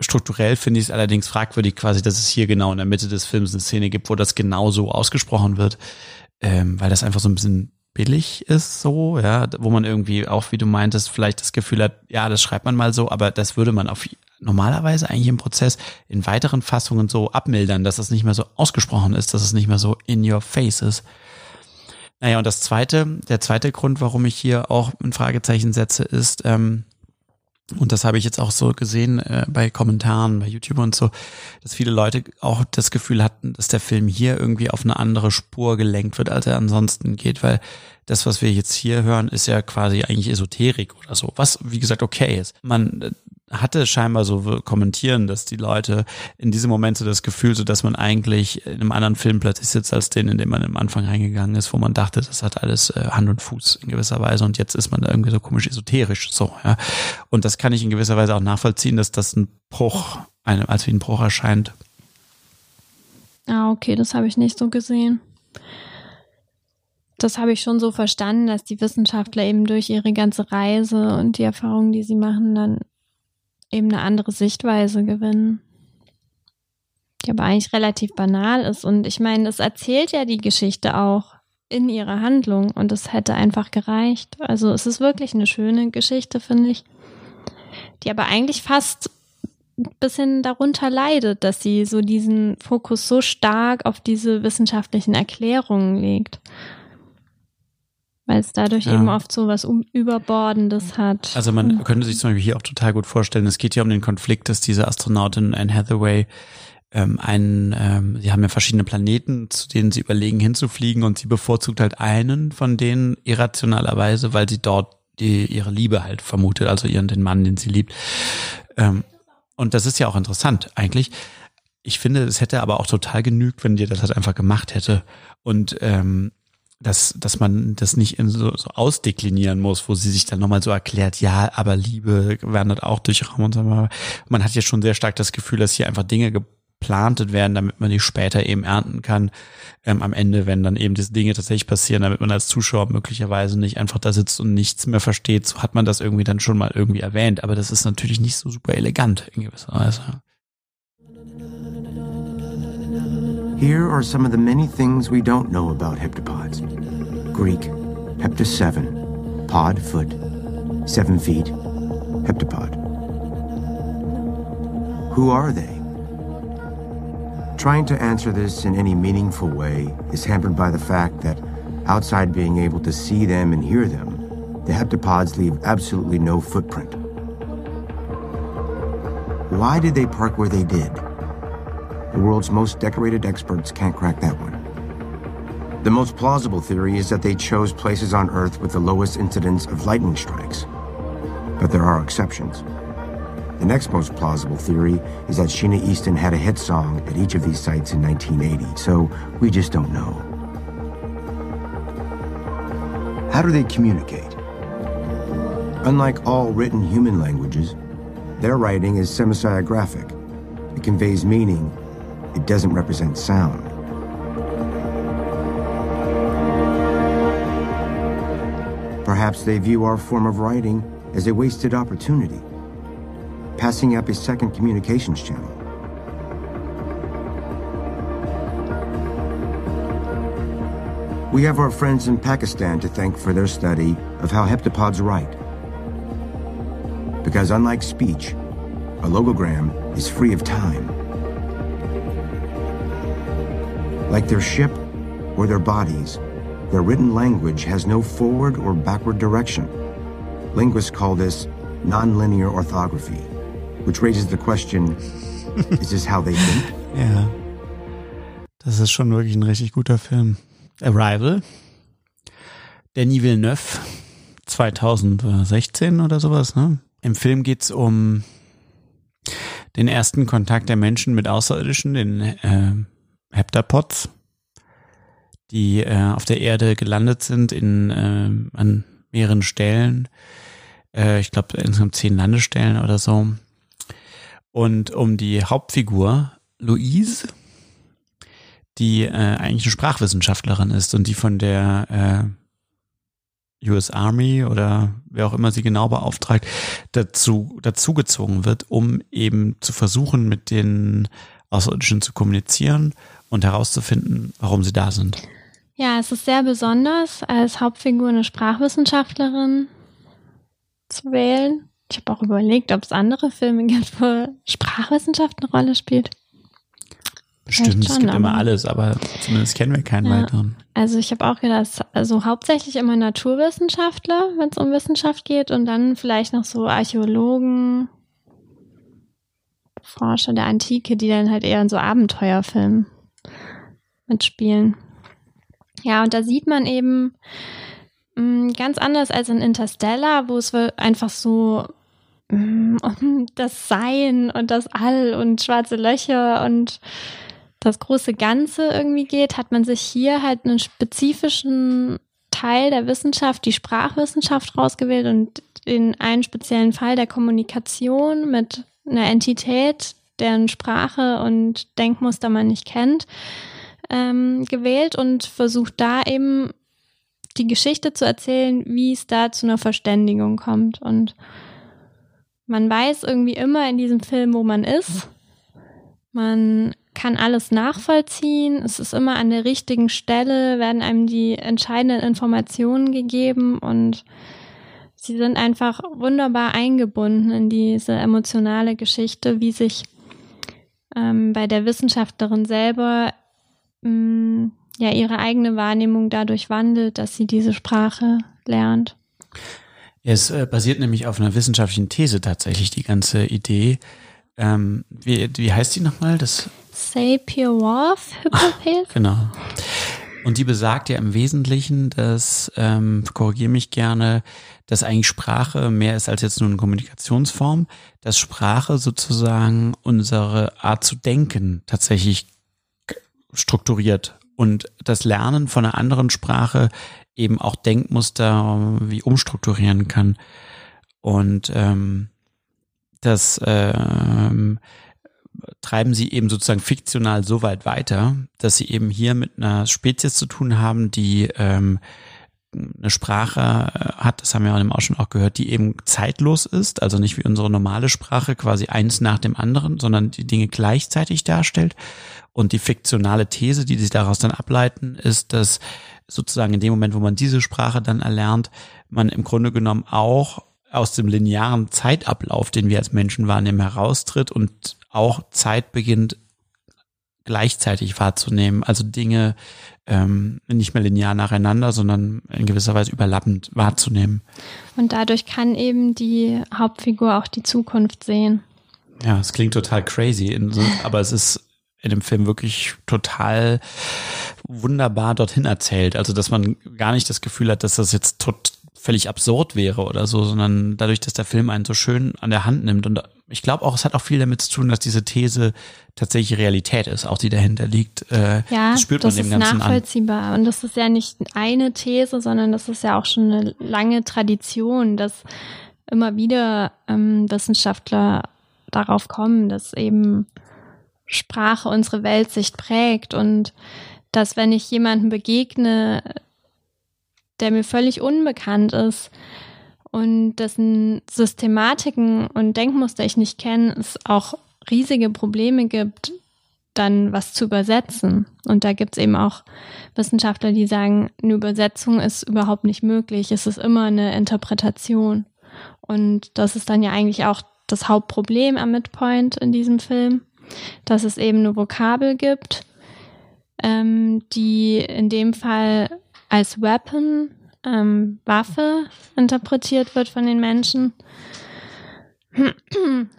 Strukturell finde ich es allerdings fragwürdig quasi, dass es hier genau in der Mitte des Films eine Szene gibt, wo das genau so ausgesprochen wird ähm, weil das einfach so ein bisschen billig ist, so, ja, wo man irgendwie auch, wie du meintest, vielleicht das Gefühl hat, ja, das schreibt man mal so, aber das würde man auf normalerweise eigentlich im Prozess in weiteren Fassungen so abmildern, dass es nicht mehr so ausgesprochen ist, dass es nicht mehr so in your face ist. Naja, und das zweite, der zweite Grund, warum ich hier auch ein Fragezeichen setze, ist, ähm, und das habe ich jetzt auch so gesehen äh, bei Kommentaren bei YouTube und so, dass viele Leute auch das Gefühl hatten, dass der Film hier irgendwie auf eine andere Spur gelenkt wird, als er ansonsten geht, weil das, was wir jetzt hier hören, ist ja quasi eigentlich Esoterik oder so, was wie gesagt okay ist. Man äh, hatte scheinbar so kommentieren, dass die Leute in diesem Moment so das Gefühl, so dass man eigentlich in einem anderen Film plötzlich sitzt als den, in dem man am Anfang reingegangen ist, wo man dachte, das hat alles äh, Hand und Fuß in gewisser Weise und jetzt ist man da irgendwie so komisch esoterisch so, ja. Und das kann ich in gewisser Weise auch nachvollziehen, dass das ein Bruch, einem als wie ein Bruch erscheint. Ah, okay, das habe ich nicht so gesehen. Das habe ich schon so verstanden, dass die Wissenschaftler eben durch ihre ganze Reise und die Erfahrungen, die sie machen, dann eben eine andere Sichtweise gewinnen. Die aber eigentlich relativ banal ist. Und ich meine, es erzählt ja die Geschichte auch in ihrer Handlung und es hätte einfach gereicht. Also es ist wirklich eine schöne Geschichte, finde ich. Die aber eigentlich fast ein bisschen darunter leidet, dass sie so diesen Fokus so stark auf diese wissenschaftlichen Erklärungen legt. Weil es dadurch ja. eben oft so was Überbordendes hat. Also man könnte sich zum Beispiel hier auch total gut vorstellen, es geht ja um den Konflikt, dass diese Astronautin Anne Hathaway ähm, einen, ähm, sie haben ja verschiedene Planeten, zu denen sie überlegen hinzufliegen und sie bevorzugt halt einen von denen irrationalerweise, weil sie dort die, ihre Liebe halt vermutet, also ihren den Mann, den sie liebt. Ähm, und das ist ja auch interessant eigentlich. Ich finde, es hätte aber auch total genügt, wenn dir das halt einfach gemacht hätte. Und ähm, dass, dass man das nicht in so, so ausdeklinieren muss, wo sie sich dann nochmal so erklärt, ja, aber Liebe wandert auch durch Raum und so. Man hat ja schon sehr stark das Gefühl, dass hier einfach Dinge geplantet werden, damit man die später eben ernten kann. Ähm, am Ende, wenn dann eben diese Dinge tatsächlich passieren, damit man als Zuschauer möglicherweise nicht einfach da sitzt und nichts mehr versteht, so hat man das irgendwie dann schon mal irgendwie erwähnt. Aber das ist natürlich nicht so super elegant in gewisser Weise. Here are some of the many things we don't know about heptapods. Greek, hepta 7, pod, foot, 7 feet, heptapod. Who are they? Trying to answer this in any meaningful way is hampered by the fact that, outside being able to see them and hear them, the heptapods leave absolutely no footprint. Why did they park where they did? The world's most decorated experts can't crack that one. The most plausible theory is that they chose places on Earth with the lowest incidence of lightning strikes. But there are exceptions. The next most plausible theory is that Sheena Easton had a hit song at each of these sites in 1980, so we just don't know. How do they communicate? Unlike all written human languages, their writing is semisiographic. It conveys meaning it doesn't represent sound. Perhaps they view our form of writing as a wasted opportunity, passing up a second communications channel. We have our friends in Pakistan to thank for their study of how heptapods write. Because unlike speech, a logogram is free of time. Like their ship or their bodies, their written language has no forward or backward direction. Linguists call this nonlinear orthography, which raises the question, (laughs) is this how they think? Ja, das ist schon wirklich ein richtig guter Film. Arrival, Denis Villeneuve, 2016 oder sowas. Ne? Im Film geht's um den ersten Kontakt der Menschen mit Außerirdischen, den äh, Heptapods, die äh, auf der Erde gelandet sind in äh, an mehreren Stellen. Äh, ich glaube insgesamt zehn Landestellen oder so. Und um die Hauptfigur Louise, die äh, eigentlich eine Sprachwissenschaftlerin ist und die von der äh, US Army oder wer auch immer sie genau beauftragt, dazu dazugezogen wird, um eben zu versuchen, mit den Außerirdischen zu kommunizieren und herauszufinden, warum sie da sind. Ja, es ist sehr besonders, als Hauptfigur eine Sprachwissenschaftlerin zu wählen. Ich habe auch überlegt, ob es andere Filme gibt, wo Sprachwissenschaft eine Rolle spielt. Bestimmt, schon, es gibt immer alles, aber zumindest kennen wir keinen ja, weiteren. Also ich habe auch gedacht, also hauptsächlich immer Naturwissenschaftler, wenn es um Wissenschaft geht, und dann vielleicht noch so Archäologen, Forscher der Antike, die dann halt eher in so Abenteuerfilmen mitspielen. Ja, und da sieht man eben mh, mm, ganz anders als in Interstellar, wo es einfach so mh, mm, das Sein und das All und schwarze Löcher und das große Ganze irgendwie geht, hat man sich hier halt einen spezifischen Teil der Wissenschaft, die Sprachwissenschaft rausgewählt und in einen speziellen Fall der Kommunikation mit einer Entität, deren Sprache und Denkmuster man nicht kennt, ähm, gewählt und versucht da eben die Geschichte zu erzählen, wie es da zu einer Verständigung kommt. Und man weiß irgendwie immer in diesem Film, wo man ist. Man kann alles nachvollziehen. Es ist immer an der richtigen Stelle, werden einem die entscheidenden Informationen gegeben und sie sind einfach wunderbar eingebunden in diese emotionale Geschichte, wie sich ähm, bei der Wissenschaftlerin selber mh, mm, ja ihre eigene Wahrnehmung dadurch wandelt, dass sie diese Sprache lernt. Es äh, basiert nämlich auf einer wissenschaftlichen These tatsächlich, die ganze Idee. Ähm, wie, wie heißt die nochmal? Das Sapir-Whorf-Hypothese? Genau. Und die besagt ja im Wesentlichen, dass, ähm, korrigiere mich gerne, dass eigentlich Sprache mehr ist als jetzt nur eine Kommunikationsform, dass Sprache sozusagen unsere Art zu denken tatsächlich strukturiert und das Lernen von einer anderen Sprache eben auch Denkmuster wie umstrukturieren kann. Und ähm, das ähm, treiben sie eben sozusagen fiktional so weit weiter, dass sie eben hier mit einer Spezies zu tun haben, die ähm, eine Sprache äh, hat, das haben wir auch schon auch gehört, die eben zeitlos ist, also nicht wie unsere normale Sprache quasi eins nach dem anderen, sondern die Dinge gleichzeitig darstellt. Und die fiktionale These, die sich daraus dann ableiten, ist, dass sozusagen in dem Moment, wo man diese Sprache dann erlernt, man im Grunde genommen auch aus dem linearen Zeitablauf, den wir als Menschen wahrnehmen, heraustritt und auch Zeit beginnt gleichzeitig wahrzunehmen. Also Dinge ähm, nicht mehr linear nacheinander, sondern in gewisser Weise überlappend wahrzunehmen. Und dadurch kann eben die Hauptfigur auch die Zukunft sehen. Ja, es klingt total crazy, aber es ist in dem Film wirklich total wunderbar dorthin erzählt. Also, dass man gar nicht das Gefühl hat, dass das jetzt tot, völlig absurd wäre oder so, sondern dadurch, dass der Film einen so schön an der Hand nimmt. Und ich glaube auch, es hat auch viel damit zu tun, dass diese These tatsächlich Realität ist, auch die dahinter liegt. Äh, ja, das spürt man das dem ist Ganzen nachvollziehbar. An. Und das ist ja nicht eine These, sondern das ist ja auch schon eine lange Tradition, dass immer wieder ähm, Wissenschaftler darauf kommen, dass eben Sprache unsere Weltsicht prägt und dass wenn ich jemanden begegne, der mir völlig unbekannt ist und dessen Systematiken und Denkmuster ich nicht kenne, es auch riesige Probleme gibt, dann was zu übersetzen. Und da gibt es eben auch Wissenschaftler, die sagen, eine Übersetzung ist überhaupt nicht möglich. Es ist immer eine Interpretation. Und das ist dann ja eigentlich auch das Hauptproblem am Midpoint in diesem Film, dass es eben eine Vokabel gibt, ähm, die in dem Fall als Weapon, ähm, Waffe interpretiert wird von den Menschen,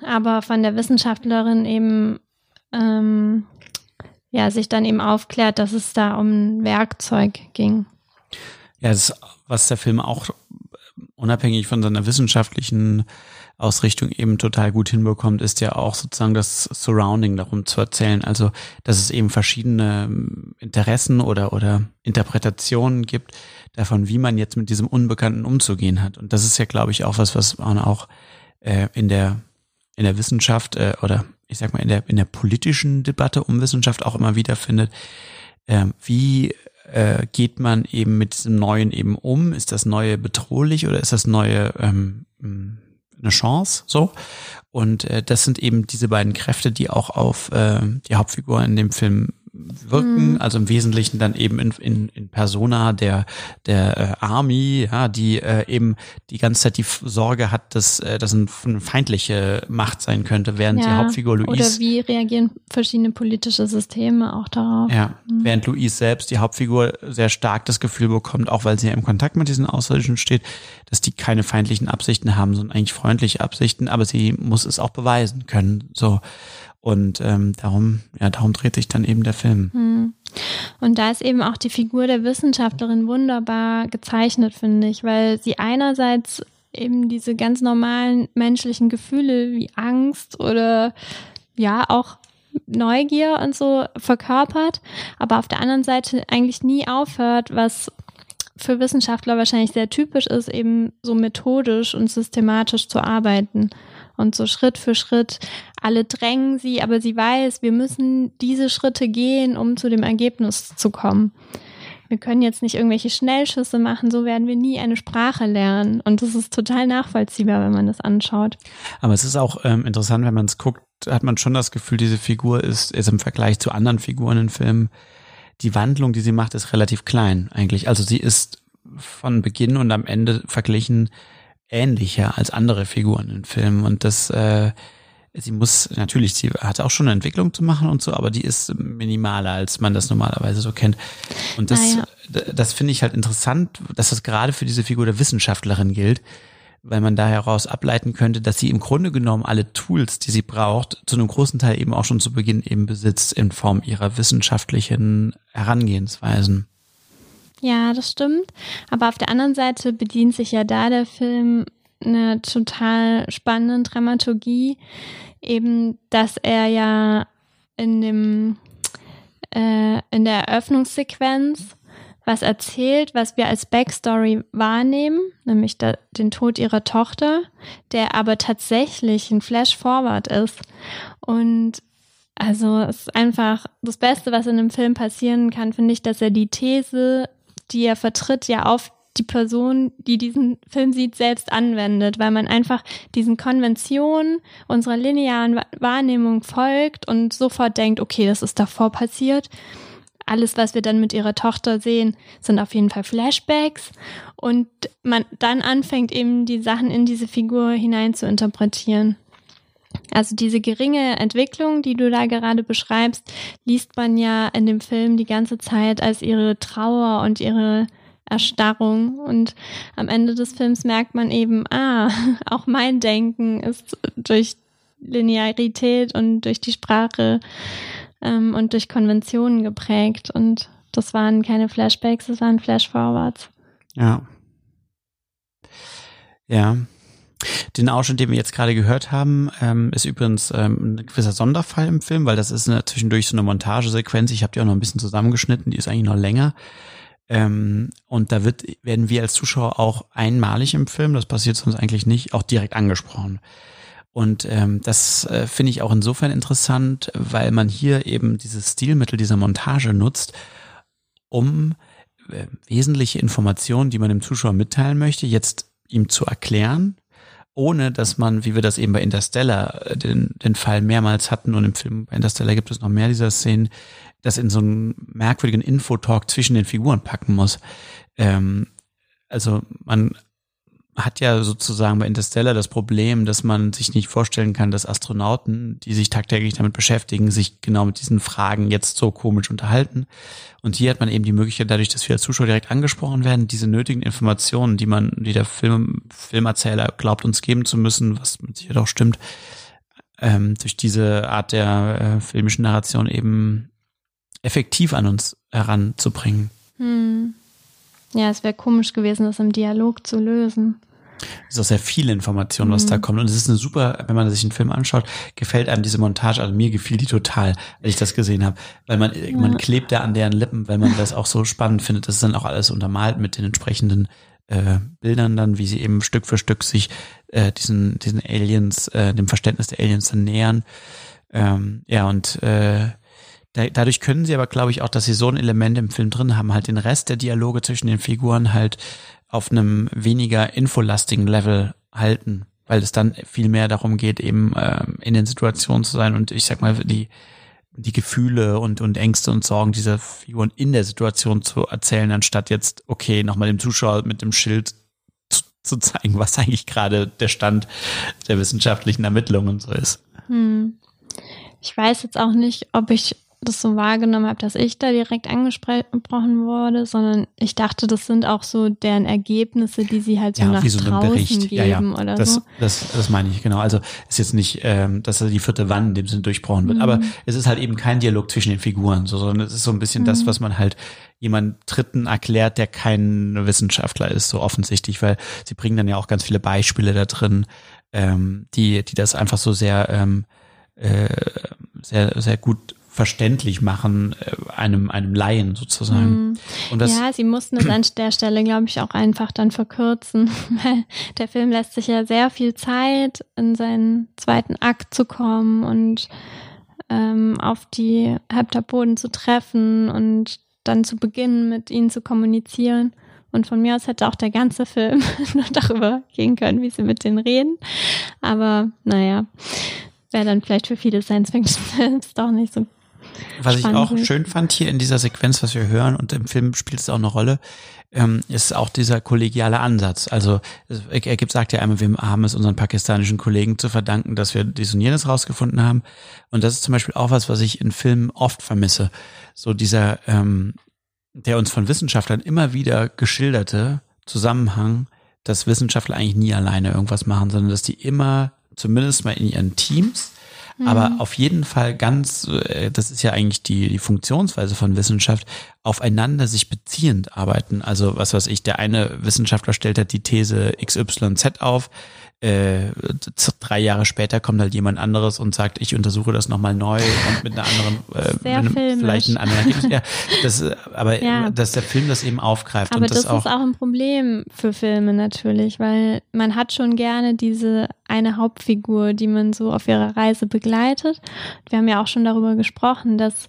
aber von der Wissenschaftlerin eben ähm, ja sich dann eben aufklärt, dass es da um ein Werkzeug ging. Ja, das, was der Film auch unabhängig von seiner wissenschaftlichen Ausrichtung eben total gut hinbekommt, ist ja auch sozusagen das Surrounding darum zu erzählen. Also, dass es eben verschiedene ähm, Interessen oder, oder Interpretationen gibt davon, wie man jetzt mit diesem Unbekannten umzugehen hat. Und das ist ja, glaube ich, auch was, was man auch äh, in der, in der Wissenschaft äh, oder ich sag mal in der, in der politischen Debatte um Wissenschaft auch immer wieder findet. Äh, wie äh, geht man eben mit diesem Neuen eben um? Ist das Neue bedrohlich oder ist das Neue ähm, eine Chance so. Und äh, das sind eben diese beiden Kräfte, die auch auf äh, die Hauptfigur in dem Film wirken, mhm. also im Wesentlichen dann eben in, in, in Persona der der äh, Army, ja, die äh, eben die ganze Zeit die Sorge hat, dass äh, das eine feindliche Macht sein könnte, während ja, die Hauptfigur Louise oder wie reagieren verschiedene politische Systeme auch darauf. Ja, mhm. während Louise selbst die Hauptfigur sehr stark das Gefühl bekommt, auch weil sie ja im Kontakt mit diesen Außerirdischen steht, dass die keine feindlichen Absichten haben, sondern eigentlich freundliche Absichten, aber sie muss es auch beweisen können. So und ähm, darum, ja, darum dreht sich dann eben der Film. Hm. Und da ist eben auch die Figur der Wissenschaftlerin wunderbar gezeichnet, finde ich, weil sie einerseits eben diese ganz normalen menschlichen Gefühle wie Angst oder ja auch Neugier und so verkörpert, aber auf der anderen Seite eigentlich nie aufhört, was für Wissenschaftler wahrscheinlich sehr typisch ist, eben so methodisch und systematisch zu arbeiten Und so Schritt für Schritt, alle drängen sie, aber sie weiß, wir müssen diese Schritte gehen, um zu dem Ergebnis zu kommen. Wir können jetzt nicht irgendwelche Schnellschüsse machen, so werden wir nie eine Sprache lernen. Und das ist total nachvollziehbar, wenn man das anschaut. Aber es ist auch ähm, interessant, wenn man es guckt, hat man schon das Gefühl, diese Figur ist, ist im Vergleich zu anderen Figuren in Filmen, die Wandlung, die sie macht, ist relativ klein eigentlich. Also sie ist von Beginn und am Ende verglichen ähnlicher als andere Figuren in Filmen. Und das, äh, sie muss, natürlich, sie hat auch schon eine Entwicklung zu machen und so, aber die ist minimaler, als man das normalerweise so kennt. Und das, ah, ja. das finde ich halt interessant, dass das gerade für diese Figur der Wissenschaftlerin gilt, weil man da heraus ableiten könnte, dass sie im Grunde genommen alle Tools, die sie braucht, zu einem großen Teil eben auch schon zu Beginn eben besitzt in Form ihrer wissenschaftlichen Herangehensweisen. Ja, das stimmt. Aber auf der anderen Seite bedient sich ja da der Film eine total spannende Dramaturgie, eben, dass er ja in dem äh, in der Eröffnungssequenz was erzählt, was wir als Backstory wahrnehmen, nämlich da, den Tod ihrer Tochter, der aber tatsächlich ein Flash-Forward ist. Und also es ist einfach das Beste, was in einem Film passieren kann, finde ich, dass er die These, die er vertritt, ja auf die Person, die diesen Film sieht, selbst anwendet, weil man einfach diesen Konventionen unserer linearen Wahrnehmung folgt und sofort denkt, okay, das ist davor passiert alles, was wir dann mit ihrer Tochter sehen, sind auf jeden Fall Flashbacks und man dann anfängt eben die Sachen in diese Figur hinein zu interpretieren. Also diese geringe Entwicklung, die du da gerade beschreibst, liest man ja in dem Film die ganze Zeit als ihre Trauer und ihre Erstarrung. Und am Ende des Films merkt man eben, ah, (laughs) auch mein Denken ist durch Linearität und durch die Sprache ähm, und durch Konventionen geprägt. Und das waren keine Flashbacks, das waren Flashforwards. Ja. Ja. Den Ausschnitt, den wir jetzt gerade gehört haben, ähm, ist übrigens ähm, ein gewisser Sonderfall im Film, weil das ist eine, zwischendurch so eine Montagesequenz. Ich habe die auch noch ein bisschen zusammengeschnitten, die ist eigentlich noch länger. Ähm, und da wird, werden wir als Zuschauer auch einmalig im Film, das passiert sonst eigentlich nicht, auch direkt angesprochen. Und ähm, das äh, finde ich auch insofern interessant, weil man hier eben dieses Stilmittel dieser Montage nutzt, um äh, wesentliche Informationen, die man dem Zuschauer mitteilen möchte, jetzt ihm zu erklären, ohne dass man, wie wir das eben bei Interstellar äh, den, den Fall mehrmals hatten und im Film bei Interstellar gibt es noch mehr dieser Szenen, das in so einen merkwürdigen Infotalk zwischen den Figuren packen muss. Ähm, also man hat ja sozusagen bei Interstellar das Problem, dass man sich nicht vorstellen kann, dass Astronauten, die sich tagtäglich damit beschäftigen, sich genau mit diesen Fragen jetzt so komisch unterhalten. Und hier hat man eben die Möglichkeit, dadurch, dass wir als Zuschauer direkt angesprochen werden, diese nötigen Informationen, die man, die der Film, Filmerzähler glaubt, uns geben zu müssen, was mit Sicherheit auch stimmt, ähm, durch diese Art der äh, filmischen Narration eben effektiv an uns heranzubringen. Hm. Ja, es wäre komisch gewesen, das im Dialog zu lösen. Es ist auch sehr viel Information, was mhm. da kommt. Und es ist eine super, wenn man sich einen Film anschaut, gefällt einem diese Montage. Also mir gefiel die total, als ich das gesehen habe. Weil man, ja. man klebt da an deren Lippen, weil man das auch so spannend findet. Das ist dann auch alles untermalt mit den entsprechenden äh, Bildern dann, wie sie eben Stück für Stück sich äh, diesen, diesen Aliens, äh, dem Verständnis der Aliens dann nähern. Ähm, ja, und äh, da, dadurch können sie aber, glaube ich, auch, dass sie so ein Element im Film drin haben, halt den Rest der Dialoge zwischen den Figuren halt auf einem weniger infolastigen Level halten, weil es dann viel mehr darum geht, eben ähm, in den Situationen zu sein und ich sag mal, die, die Gefühle und, und Ängste und Sorgen dieser Figuren in der Situation zu erzählen, anstatt jetzt, okay, nochmal dem Zuschauer mit dem Schild zu, zu zeigen, was eigentlich gerade der Stand der wissenschaftlichen Ermittlungen so ist. Hm. Ich weiß jetzt auch nicht, ob ich das so wahrgenommen habe, dass ich da direkt angesprochen wurde, sondern ich dachte, das sind auch so deren Ergebnisse, die sie halt so ja, nach so draußen Bericht. geben ja, ja. oder das, so. Das, das meine ich, genau. Also ist jetzt nicht, ähm, dass die vierte Wand in dem Sinne durchbrochen wird, mhm. aber es ist halt eben kein Dialog zwischen den Figuren, so, sondern es ist so ein bisschen mhm. das, was man halt jemand Dritten erklärt, der kein Wissenschaftler ist, so offensichtlich, weil sie bringen dann ja auch ganz viele Beispiele da drin, ähm, die, die das einfach so sehr, ähm, äh, sehr, sehr gut verständlich machen, äh, einem, einem Laien sozusagen. Mhm. Und das, ja, sie mussten es an der Stelle, glaube ich, auch einfach dann verkürzen, (laughs) weil der Film lässt sich ja sehr viel Zeit, in seinen zweiten Akt zu kommen und ähm, auf die Heptapoden zu treffen und dann zu beginnen, mit ihnen zu kommunizieren. Und von mir aus hätte auch der ganze Film (laughs) nur darüber gehen können, wie sie mit denen reden. Aber naja, wäre dann vielleicht für viele Science-Fiction-Films doch nicht so. Was ich auch schön fand hier in dieser Sequenz, was wir hören, und im Film spielt es auch eine Rolle, ähm, ist auch dieser kollegiale Ansatz. Also er gibt, sagt ja einmal, wir haben es unseren pakistanischen Kollegen zu verdanken, dass wir dies und jenes rausgefunden haben. Und das ist zum Beispiel auch was, was ich in Filmen oft vermisse. So dieser, ähm, der uns von Wissenschaftlern immer wieder geschilderte Zusammenhang, dass Wissenschaftler eigentlich nie alleine irgendwas machen, sondern dass die immer, zumindest mal in ihren Teams, aber mhm. auf jeden Fall ganz, äh, das ist ja eigentlich die, die Funktionsweise von Wissenschaft, aufeinander sich beziehend arbeiten. Also was weiß ich, der eine Wissenschaftler stellt halt die These XYZ auf, äh, drei Jahre später kommt halt jemand anderes und sagt, ich untersuche das nochmal neu und mit einer anderen, äh, einem, vielleicht ein anderer Ja, das, aber ja. dass der Film das eben aufgreift. Aber und das, das ist auch ein Problem für Filme natürlich, weil man hat schon gerne diese eine Hauptfigur, die man so auf ihrer Reise begleitet. Wir haben ja auch schon darüber gesprochen, dass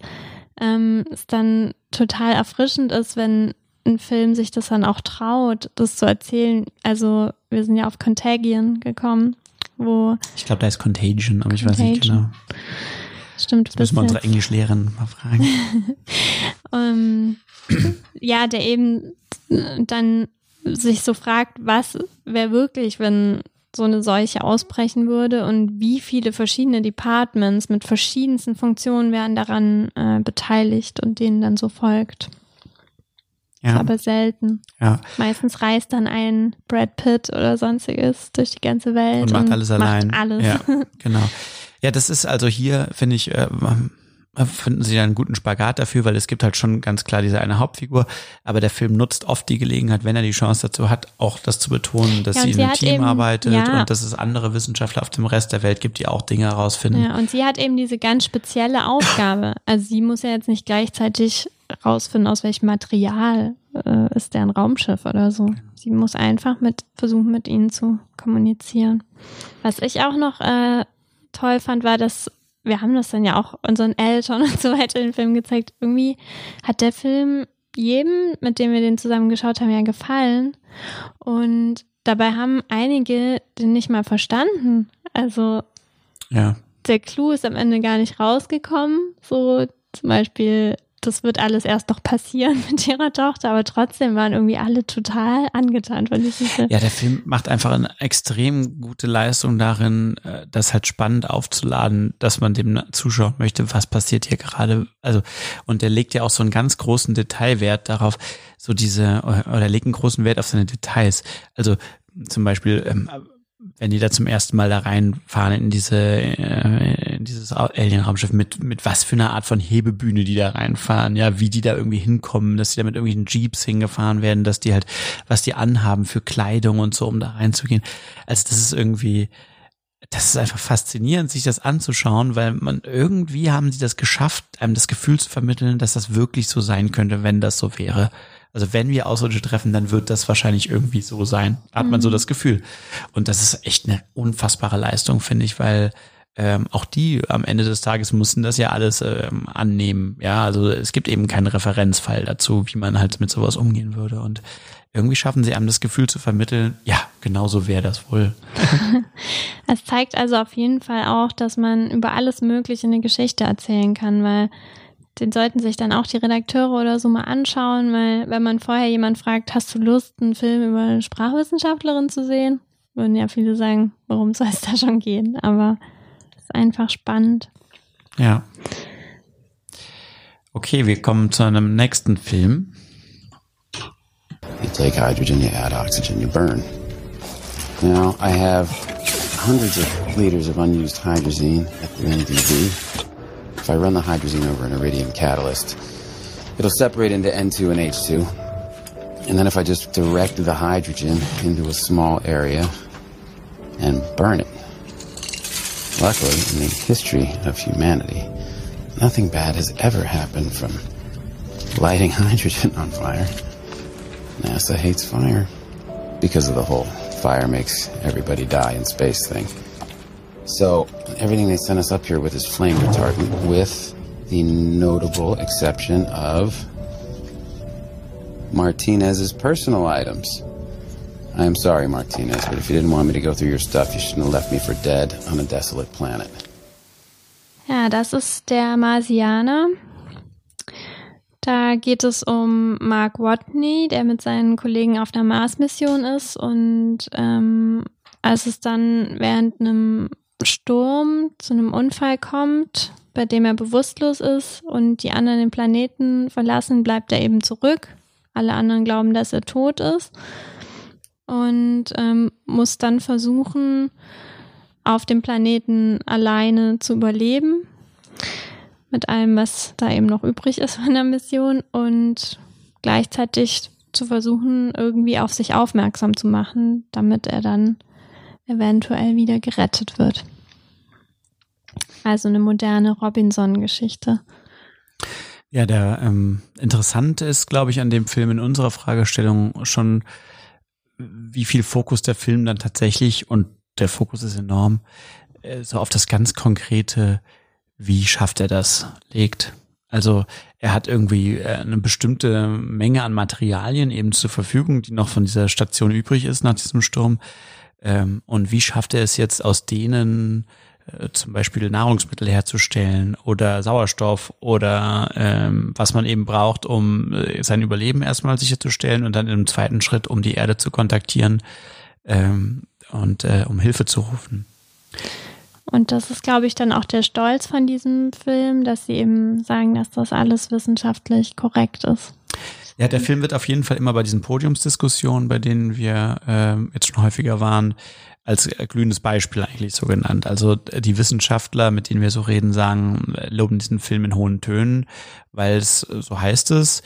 ähm, es dann total erfrischend ist, wenn ein Film sich das dann auch traut, das zu erzählen. Also wir sind ja auf Contagion gekommen, wo. Ich glaube, da ist Contagion, aber ich weiß nicht genau. Stimmt. Das müssen wir unsere Englischlehrerin mal fragen. um, (laughs) ja, der eben dann sich so fragt, was wäre wirklich, wenn so eine Seuche ausbrechen würde und wie viele verschiedene Departments mit verschiedensten Funktionen wären daran äh, beteiligt und denen dann so folgt. Ja. Aber selten. Ja. Meistens reist dann ein Brad Pitt oder sonstiges durch die ganze Welt. Und macht alles und allein. Macht alles. Ja, (laughs) genau. Ja, das ist also hier, finde ich, äh, finden sie einen guten Spagat dafür, weil es gibt halt schon ganz klar diese eine Hauptfigur, aber der Film nutzt oft die Gelegenheit, wenn er die Chance dazu hat, auch das zu betonen, dass ja, sie in einem Team eben, arbeitet ja. und dass es andere Wissenschaftler auf dem Rest der Welt gibt, die auch Dinge herausfinden. Ja, und sie hat eben diese ganz spezielle Aufgabe. Also sie muss ja jetzt nicht gleichzeitig rausfinden, aus welchem Material äh, ist deren Raumschiff oder so. Sie muss einfach mit versuchen, mit ihnen zu kommunizieren. Was ich auch noch äh, toll fand, war, dass wir haben das dann ja auch unseren Eltern (laughs) und so weiter in den Film gezeigt. Irgendwie hat der Film jedem, mit dem wir den zusammen geschaut haben, ja gefallen. Und dabei haben einige den nicht mal verstanden. Also ja. der Clou ist am Ende gar nicht rausgekommen. So zum Beispiel das wird alles erst noch passieren (laughs) mit ihrer Tochter, aber trotzdem waren irgendwie alle total angetan von dieser. Ja, der Film macht einfach eine extrem gute Leistung darin, äh, das halt spannend aufzuladen, dass man dem zuschauen möchte, was passiert hier gerade. Also, und der legt ja auch so einen ganz großen Detailwert darauf, so diese, oder legt einen großen Wert auf seine Details. Also, zum Beispiel, ähm, wenn die da zum ersten Mal da reinfahren in diese äh, dieses Alien-Raumschiff mit mit was für einer Art von Hebebühne die da reinfahren, ja, wie die da irgendwie hinkommen, dass die da mit irgendwelchen Jeeps hingefahren werden, dass die halt was die anhaben für Kleidung und so, um da reinzugehen. Also das ist irgendwie das ist einfach faszinierend, sich das anzuschauen, weil man irgendwie haben sie das geschafft, einem das Gefühl zu vermitteln, dass das wirklich so sein könnte, wenn das so wäre. Also wenn wir Außerirdische treffen, dann wird das wahrscheinlich irgendwie so sein. Hat man so mhm. das Gefühl. Und das ist echt eine unfassbare Leistung, finde ich, weil ähm, auch die am Ende des Tages mussten das ja alles ähm, annehmen. Ja, also es gibt eben keinen Referenzfall dazu, wie man halt mit sowas umgehen würde. Und irgendwie schaffen sie einem das Gefühl zu vermitteln, ja, genau so wäre das wohl. (laughs) es zeigt also auf jeden Fall auch, dass man über alles Mögliche eine Geschichte erzählen kann, weil den sollten sich dann auch die Redakteure oder so mal anschauen, weil wenn man vorher jemand fragt, hast du Lust, einen Film über eine Sprachwissenschaftlerin zu sehen, würden ja viele sagen, worum soll es da schon gehen? Aber einfach spannend. Ja. Okay, wir kommen zu einem nächsten Film. You take hydrogen, you add oxygen, you burn. Now I have hundreds of liters of unused hydrazine at the NDB. If I run the hydrazine over an iridium catalyst, it'll separate into N2 and H2. And then if I just direct the hydrogen into a small area and burn it. Luckily, in the history of humanity, nothing bad has ever happened from lighting (laughs) hydrogen on fire. NASA hates fire because of the whole fire makes everybody die in space thing. So everything they sent us up here with is flame retardant, with the notable exception of Martinez's personal items. I am sorry, Martinez, but if you didn't want me to go through your stuff, you shouldn't have left me for dead on a desolate planet. Ja, das ist der Marsianer. Da geht es um Mark Watney, der mit seinen Kollegen auf einer Mars-Mission ist. Und ähm, als es dann während einem Sturm zu einem Unfall kommt, bei dem er bewusstlos ist und die anderen den Planeten verlassen, bleibt er eben zurück. Alle anderen glauben, dass er tot ist. Und ähm, muss dann versuchen, auf dem Planeten alleine zu überleben. Mit allem, was da eben noch übrig ist von der Mission und gleichzeitig zu versuchen, irgendwie auf sich aufmerksam zu machen, damit er dann eventuell wieder gerettet wird. Also eine moderne Robinson-Geschichte. Ja, der ähm, interessante ist, glaube ich, an dem Film in unserer Fragestellung schon, wie viel Fokus der Film dann tatsächlich, und der Fokus ist enorm, äh, so auf das ganz konkrete, wie schafft er das, legt. Also er hat irgendwie äh, eine bestimmte Menge an Materialien eben zur Verfügung, die noch von dieser Station übrig ist nach diesem Sturm. Ähm, und wie schafft er es jetzt aus denen zum Beispiel Nahrungsmittel herzustellen oder Sauerstoff oder ähm, was man eben braucht, um äh, sein Überleben erstmal sicherzustellen und dann im zweiten Schritt, um die Erde zu kontaktieren ähm, und äh, um Hilfe zu rufen. Und das ist, glaube ich, dann auch der Stolz von diesem Film, dass sie eben sagen, dass das alles wissenschaftlich korrekt ist. Ja, der Film wird auf jeden Fall immer bei diesen Podiumsdiskussionen, bei denen wir äh, jetzt schon häufiger waren, als glühendes Beispiel eigentlich so genannt. Also die Wissenschaftler, mit denen wir so reden, sagen, loben diesen Film in hohen Tönen, weil es, so heißt es,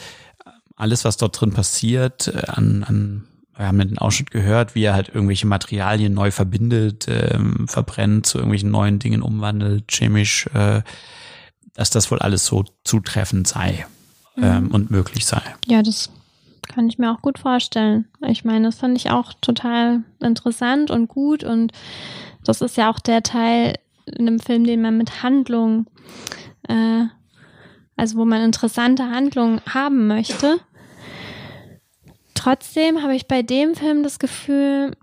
alles, was dort drin passiert, äh, an, an wir haben den Ausschnitt gehört, wie er halt irgendwelche Materialien neu verbindet, ähm, verbrennt, zu irgendwelchen neuen Dingen umwandelt, chemisch, äh, dass das wohl alles so zutreffend sei ähm, mhm. und möglich sei. Ja, das kann ich mir auch gut vorstellen. Ich meine, das fand ich auch total interessant und gut und das ist ja auch der Teil in einem Film, den man mit Handlung, äh, also wo man interessante Handlungen haben möchte. Trotzdem habe ich bei dem Film das Gefühl,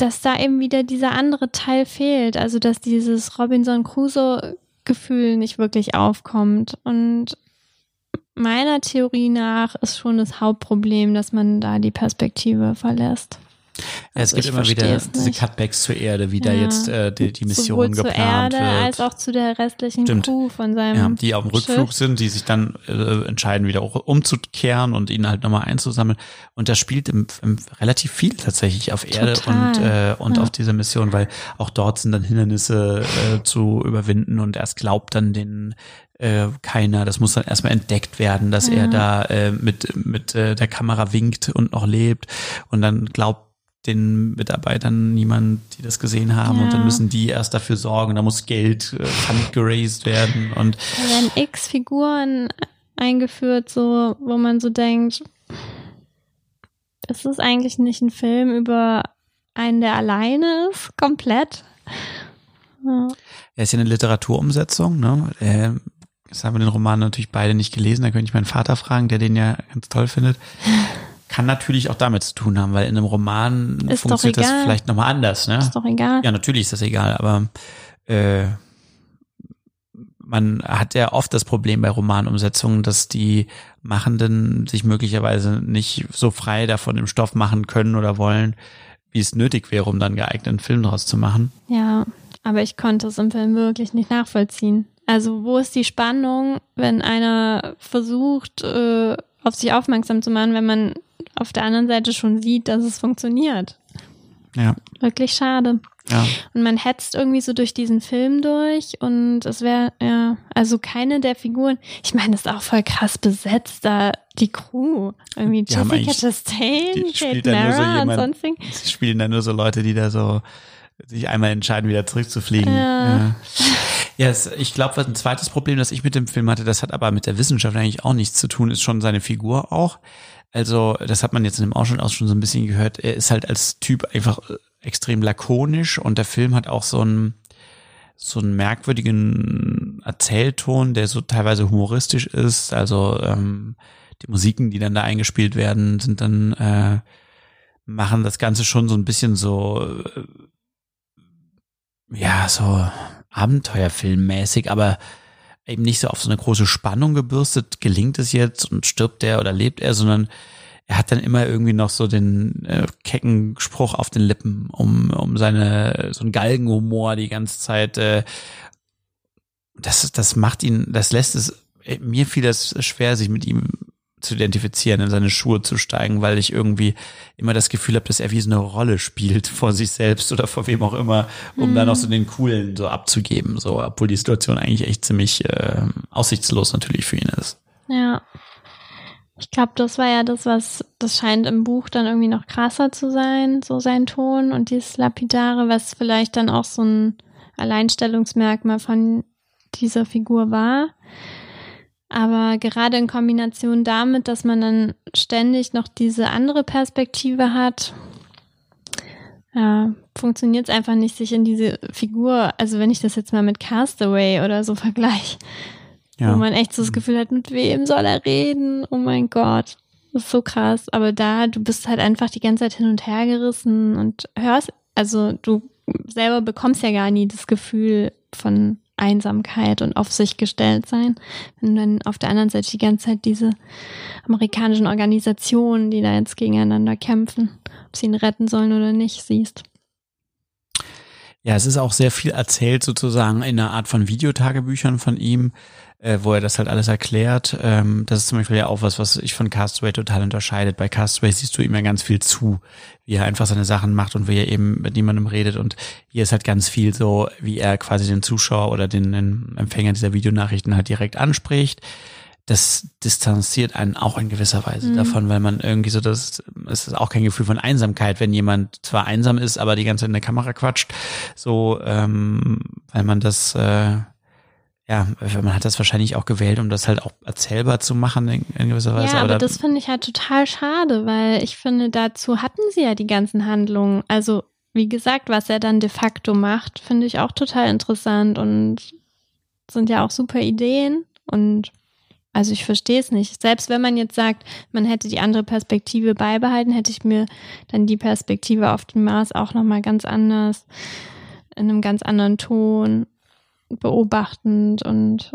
dass da eben wieder dieser andere Teil fehlt. Also, dass dieses Robinson Crusoe-Gefühl nicht wirklich aufkommt. Und meiner Theorie nach ist schon das Hauptproblem, dass man da die Perspektive verlässt. Ja, es also gibt immer wieder diese Cutbacks zur Erde, wie ja. da jetzt äh, die, die Mission Sowohl geplant zur Erde wird. als auch zu der restlichen Stimmt. Crew von seinem ja, Die auf dem Rückflug Schiff. sind, die sich dann äh, entscheiden, wieder umzukehren und ihn halt nochmal einzusammeln. Und das spielt im, im relativ viel tatsächlich auf Erde Total. und, äh, und ja. auf dieser Mission, weil auch dort sind dann Hindernisse äh, zu überwinden und erst glaubt dann den äh, keiner. Das muss dann erstmal entdeckt werden, dass ja. er da äh, mit, mit äh, der Kamera winkt und noch lebt. Und dann glaubt den Mitarbeitern niemand, die das gesehen haben ja. und dann müssen die erst dafür sorgen, da muss Geld äh, geraced werden und da werden x Figuren eingeführt, so wo man so denkt, ist es eigentlich nicht ein Film über einen, der alleine ist, komplett? Ja. Er ist ja eine Literaturumsetzung, ne? Jetzt haben wir den Roman natürlich beide nicht gelesen, da könnte ich meinen Vater fragen, der den ja ganz toll findet. Kann natürlich auch damit zu tun haben, weil in einem Roman ist funktioniert das vielleicht nochmal anders. Ne? Ist doch egal. Ja, natürlich ist das egal, aber äh, man hat ja oft das Problem bei Romanumsetzungen, dass die Machenden sich möglicherweise nicht so frei davon im Stoff machen können oder wollen, wie es nötig wäre, um dann geeigneten Film daraus zu machen. Ja, aber ich konnte es im Film wirklich nicht nachvollziehen. Also wo ist die Spannung, wenn einer versucht, äh, auf sich aufmerksam zu machen, wenn man auf der anderen Seite schon sieht, dass es funktioniert. Ja. Wirklich schade. Ja. Und man hetzt irgendwie so durch diesen Film durch und es wäre, ja, also keine der Figuren, ich meine, das ist auch voll krass besetzt, da die Crew. Irgendwie die Jessica Chastain, Kate Mara so und sonst Sie spielen da nur so Leute, die da so sich einmal entscheiden, wieder zurückzufliegen. Ja. ja. Ja, ich glaube, ein zweites Problem, das ich mit dem Film hatte, das hat aber mit der Wissenschaft eigentlich auch nichts zu tun, ist schon seine Figur auch. Also, das hat man jetzt in dem Ausschnitt auch schon so ein bisschen gehört. Er ist halt als Typ einfach äh, extrem lakonisch und der Film hat auch so einen, so einen merkwürdigen Erzählton, der so teilweise humoristisch ist. Also, ähm, die Musiken, die dann da eingespielt werden, sind dann, äh, machen das Ganze schon so ein bisschen so, äh, ja, so Abenteuerfilmmäßig, aber eben nicht so auf so eine große Spannung gebürstet, gelingt es jetzt und stirbt er oder lebt er, sondern er hat dann immer irgendwie noch so den äh, kecken Spruch auf den Lippen, um, um seine, so einen Galgenhumor die ganze Zeit. Äh, das, das macht ihn, das lässt es, mir fiel das schwer, sich mit ihm zu identifizieren, in seine Schuhe zu steigen, weil ich irgendwie immer das Gefühl habe, dass er wie so eine Rolle spielt (laughs) vor sich selbst oder vor wem auch immer, um mhm. dann auch so den coolen so abzugeben, so, obwohl die Situation eigentlich echt ziemlich äh, aussichtslos natürlich für ihn ist. Ja. Ich glaube, das war ja das, was, das scheint im Buch dann irgendwie noch krasser zu sein, so sein Ton und dieses Lapidare, was vielleicht dann auch so ein Alleinstellungsmerkmal von dieser Figur war. Aber gerade in Kombination damit, dass man dann ständig noch diese andere Perspektive hat, ja, funktioniert es einfach nicht, sich in diese Figur, also wenn ich das jetzt mal mit Castaway oder so vergleiche, ja. wo man echt so das Gefühl hat, mit wem soll er reden? Oh mein Gott, das ist so krass. Aber da, du bist halt einfach die ganze Zeit hin und her gerissen und hörst, also du selber bekommst ja gar nie das Gefühl von Einsamkeit und auf sich gestellt sein. Wenn dann auf der anderen Seite die ganze Zeit diese amerikanischen Organisationen, die da jetzt gegeneinander kämpfen, ob sie ihn retten sollen oder nicht, siehst. Ja, es ist auch sehr viel erzählt sozusagen in einer Art von Videotagebüchern von ihm, äh, wo er das halt alles erklärt. Ähm, das ist zum Beispiel ja auch was, was ich von Castaway total unterscheidet. Bei Castaway siehst du ihm ja ganz viel zu, wie er einfach seine Sachen macht und wie er eben mit niemandem redet. Und hier ist halt ganz viel so, wie er quasi den Zuschauer oder den, den Empfänger dieser Videonachrichten halt direkt anspricht das distanziert einen auch in gewisser Weise mhm. davon, weil man irgendwie so das, es ist auch kein Gefühl von Einsamkeit, wenn jemand zwar einsam ist, aber die ganze Zeit in der Kamera quatscht, so, ähm, weil man das, äh, ja, man hat das wahrscheinlich auch gewählt, um das halt auch erzählbar zu machen in, in gewisser Weise. Ja, aber, aber das finde ich halt total schade, weil ich finde, dazu hatten sie ja die ganzen Handlungen. Also, wie gesagt, was er dann de facto macht, finde ich auch total interessant und sind ja auch super Ideen und also ich verstehe es nicht. Selbst wenn man jetzt sagt, man hätte die andere Perspektive beibehalten, hätte ich mir dann die Perspektive auf dem Mars auch nochmal ganz anders, in einem ganz anderen Ton, beobachtend und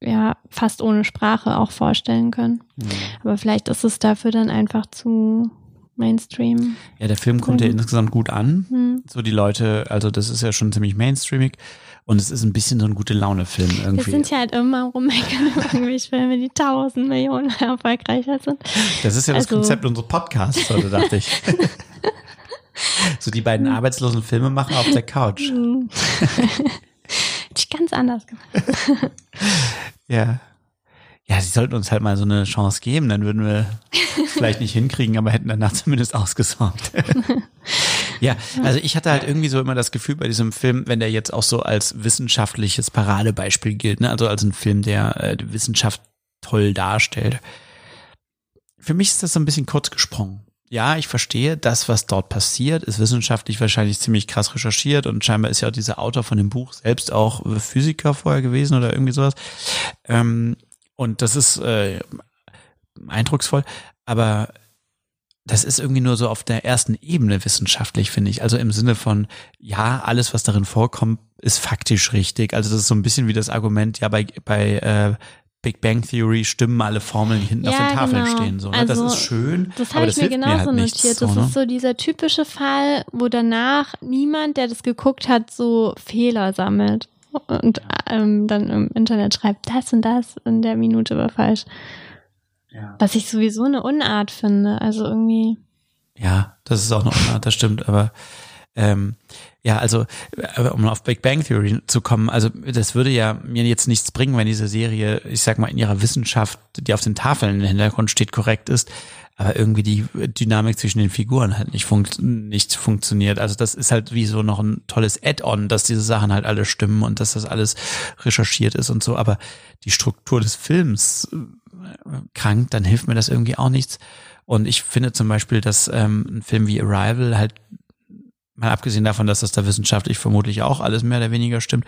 ja, fast ohne Sprache auch vorstellen können. Mhm. Aber vielleicht ist es dafür dann einfach zu Mainstream. Ja, der Film kommt mhm. ja insgesamt gut an. Mhm. So die Leute, also das ist ja schon ziemlich mainstreamig. Und es ist ein bisschen so ein gute Laune-Film irgendwie. Wir sind ja halt immer rummeckern (laughs) irgendwelche Filme, die tausend Millionen (laughs) erfolgreicher sind. Das ist ja das also, Konzept unseres Podcasts, so dachte ich. (laughs) so die beiden arbeitslosen Filme machen auf der Couch. Hätte ich ganz anders gemacht. (laughs) ja. Ja, sie sollten uns halt mal so eine Chance geben, dann würden wir vielleicht nicht hinkriegen, aber hätten danach zumindest ausgesorgt. (laughs) Ja, also ich hatte halt irgendwie so immer das Gefühl bei diesem Film, wenn der jetzt auch so als wissenschaftliches Paradebeispiel gilt, ne? also als ein Film, der äh, die Wissenschaft toll darstellt. Für mich ist das so ein bisschen kurz gesprungen. Ja, ich verstehe, das, was dort passiert, ist wissenschaftlich wahrscheinlich ziemlich krass recherchiert und scheinbar ist ja auch dieser Autor von dem Buch selbst auch Physiker vorher gewesen oder irgendwie sowas. Ähm, und das ist äh, eindrucksvoll, aber das ist irgendwie nur so auf der ersten Ebene wissenschaftlich, finde ich. Also im Sinne von, ja, alles, was darin vorkommt, ist faktisch richtig. Also das ist so ein bisschen wie das Argument, ja, bei, bei äh, Big Bang Theory stimmen alle Formeln, die hinten ja, auf den Tafeln genau. stehen. So, ne? also, das ist schön. Das habe ich mir genauso mir halt notiert. Nichts, das so, ne? ist so dieser typische Fall, wo danach niemand, der das geguckt hat, so Fehler sammelt und ähm, dann im Internet schreibt, das und das in der Minute war falsch. Ja. Was ich sowieso eine Unart finde. Also irgendwie. Ja, das ist auch eine Unart, das stimmt. Aber ähm, ja, also um auf Big Bang Theory zu kommen, also das würde ja mir jetzt nichts bringen, wenn diese Serie, ich sag mal, in ihrer Wissenschaft, die auf den Tafeln im Hintergrund steht, korrekt ist. aber irgendwie die Dynamik zwischen den Figuren halt nicht, funkt, nicht funktioniert. Also das ist halt wie so noch ein tolles Add-on, dass diese Sachen halt alle stimmen und dass das alles recherchiert ist und so, aber die Struktur des Films äh, krank, dann hilft mir das irgendwie auch nichts. Und ich finde zum Beispiel, dass ähm, ein Film wie Arrival halt mal abgesehen davon, dass das da wissenschaftlich vermutlich auch alles mehr oder weniger stimmt,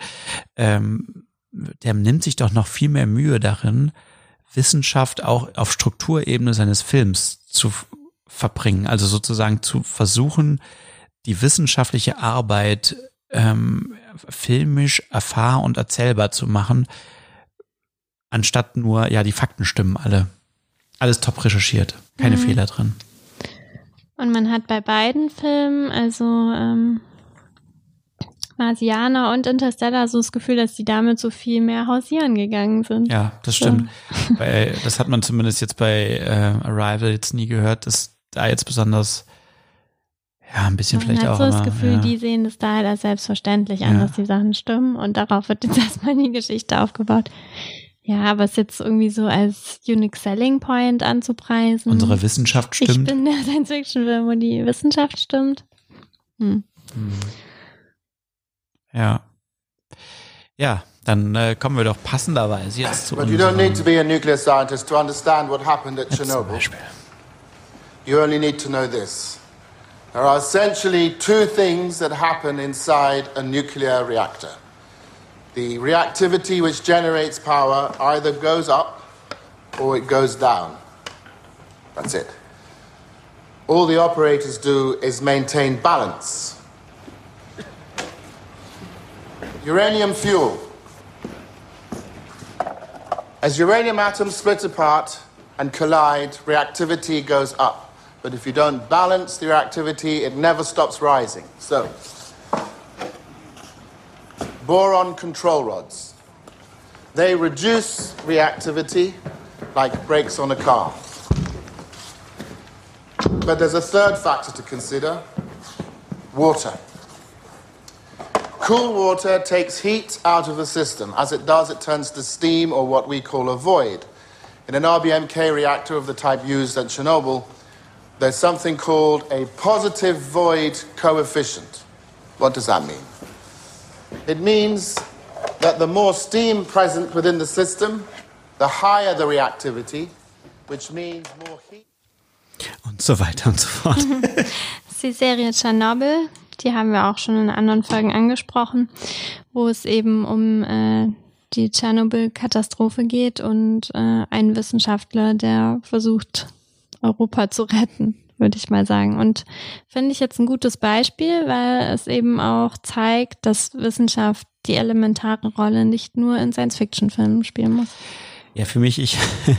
ähm, der nimmt sich doch noch viel mehr Mühe darin, Wissenschaft auch auf Strukturebene seines Films zu verbringen. Also sozusagen zu versuchen, die wissenschaftliche Arbeit ähm, filmisch erfahr- und erzählbar zu machen, anstatt nur, ja, die Fakten stimmen alle. Alles top recherchiert, keine mhm. Fehler drin. Und man hat bei beiden Filmen, also ähm, Marsianer und Interstellar, so das Gefühl, dass die damit so viel mehr hausieren gegangen sind. Ja, das stimmt. So. (laughs) bei, das hat man zumindest jetzt bei äh, Arrival jetzt nie gehört, dass da jetzt besonders ja, ein bisschen man vielleicht auch. Ich habe so das Gefühl, ja. die sehen das da halt als selbstverständlich an, ja. dass die Sachen stimmen und darauf wird jetzt (laughs) erstmal die Geschichte aufgebaut. Ja, aber es jetzt irgendwie so als Unique Selling Point anzupreisen. Unsere Wissenschaft stimmt. Ich bin der Science-Fiction-Film, wo die Wissenschaft stimmt. Hm. hm. Ja. Ja, dann äh, kommen wir doch passenderweise jetzt zu But you don't need to be a nuclear scientist to understand what happened at Chernobyl. You only need to know this. There are essentially two things that happen inside a nuclear reactor. The reactivity which generates power either goes up or it goes down. That's it. All the operators do is maintain balance. Uranium fuel. As uranium atoms split apart and collide, reactivity goes up. But if you don't balance the reactivity, it never stops rising. So, boron control rods. They reduce reactivity like brakes on a car. But there's a third factor to consider water. Cool water takes heat out of the system. As it does, it turns to steam or what we call a void. In an RBMK reactor of the type used at Chernobyl, there's something called a positive void coefficient. What does that mean? It means that the more steam present within the system, the higher the reactivity, which means more heat. Und so weiter und so fort. das (laughs) ist die Serie Tschernobyl, die haben wir auch schon in anderen Folgen angesprochen, wo es eben um äh, die Tschernobyl-Katastrophe geht und äh, ein Wissenschaftler, der versucht, Europa zu retten würde ich mal sagen. Und finde ich jetzt ein gutes Beispiel, weil es eben auch zeigt, dass Wissenschaft die elementare Rolle nicht nur in Science-Fiction-Filmen spielen muss. Ja, für mich, ich,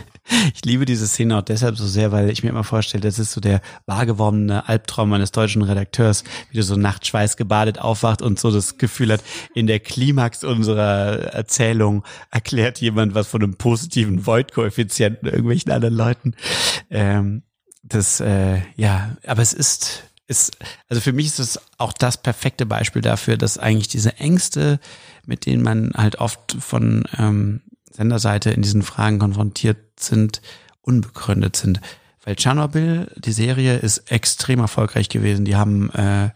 (laughs) ich liebe diese Szene auch deshalb so sehr, weil ich mir immer vorstelle, das ist so der wahrgewordene Albtraum eines deutschen Redakteurs, wie du so nachtschweiß gebadet aufwacht und so das Gefühl hat, in der Klimax unserer Erzählung erklärt jemand was von einem positiven Void-Koeffizienten irgendwelchen anderen Leuten. Ähm, das, äh, ja, aber es ist, ist, also für mich ist es auch das perfekte Beispiel dafür, dass eigentlich diese Ängste, mit denen man halt oft von ähm, Senderseite in diesen Fragen konfrontiert sind, unbegründet sind. Weil Tschernobyl, die Serie, ist extrem erfolgreich gewesen. Die haben äh,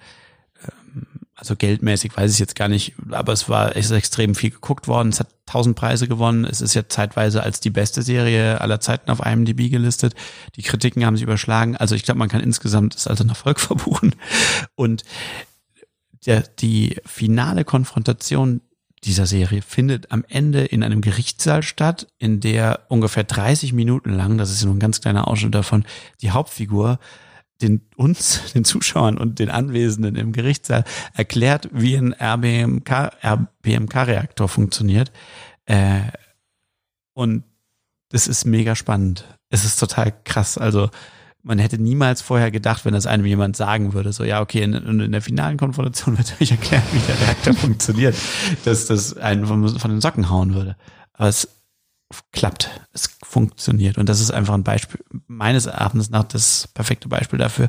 also geldmäßig weiß ich jetzt gar nicht, aber es war es ist extrem viel geguckt worden. Es hat tausend Preise gewonnen. Es ist ja zeitweise als die beste Serie aller Zeiten auf IMDb gelistet. Die Kritiken haben sich überschlagen. Also ich glaube, man kann insgesamt es als einen Erfolg (laughs) verbuchen. Und der, die finale Konfrontation dieser Serie findet am Ende in einem Gerichtssaal statt, in der ungefähr 30 Minuten lang, das ist nur ein ganz kleiner Ausschnitt davon, die Hauptfigur den uns, (laughs) den Zuschauern und den Anwesenden im Gerichtssaal erklärt, wie ein RBMK, RBMK-Reaktor funktioniert. Äh, und das ist mega spannend. Es ist total krass. Also man hätte niemals vorher gedacht, wenn das einem jemand sagen würde, so ja, okay, in, in der finalen Konfrontation (laughs) wird euch erklärt, wie der Reaktor (laughs) funktioniert, dass das einen von, von den Socken hauen würde. Aber es klappt, es funktioniert. Und das ist einfach ein Beispiel, meines Erachtens nach das perfekte Beispiel dafür,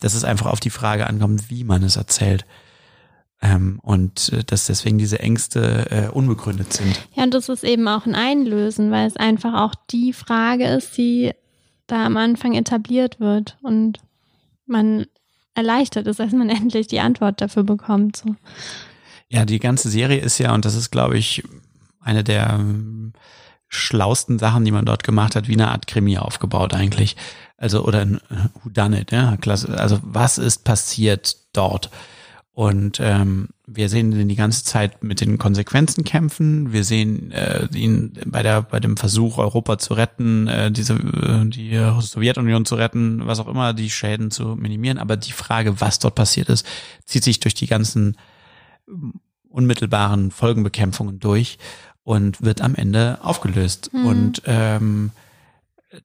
dass es einfach auf die Frage ankommt, wie man es erzählt. Ähm, und äh, dass deswegen diese Ängste äh, unbegründet sind. Ja, und das ist eben auch ein Einlösen, weil es einfach auch die Frage ist, die da am Anfang etabliert wird und man erleichtert ist, als man (laughs) endlich die Antwort dafür bekommt. So. Ja, die ganze Serie ist ja, und das ist, glaube ich, eine der schlausten Sachen, die man dort gemacht hat, wie eine Art Krimi aufgebaut eigentlich. Also, oder ein Who Done It, ja, klasse. Also, was ist passiert dort? Und ähm, wir sehen ihn die ganze Zeit mit den Konsequenzen kämpfen. Wir sehen äh, ihn bei der bei dem Versuch, Europa zu retten, äh, diese äh, die Sowjetunion zu retten, was auch immer, die Schäden zu minimieren. Aber die Frage, was dort passiert ist, zieht sich durch die ganzen unmittelbaren Folgenbekämpfungen durch und wird am Ende aufgelöst. Mhm. Und ähm,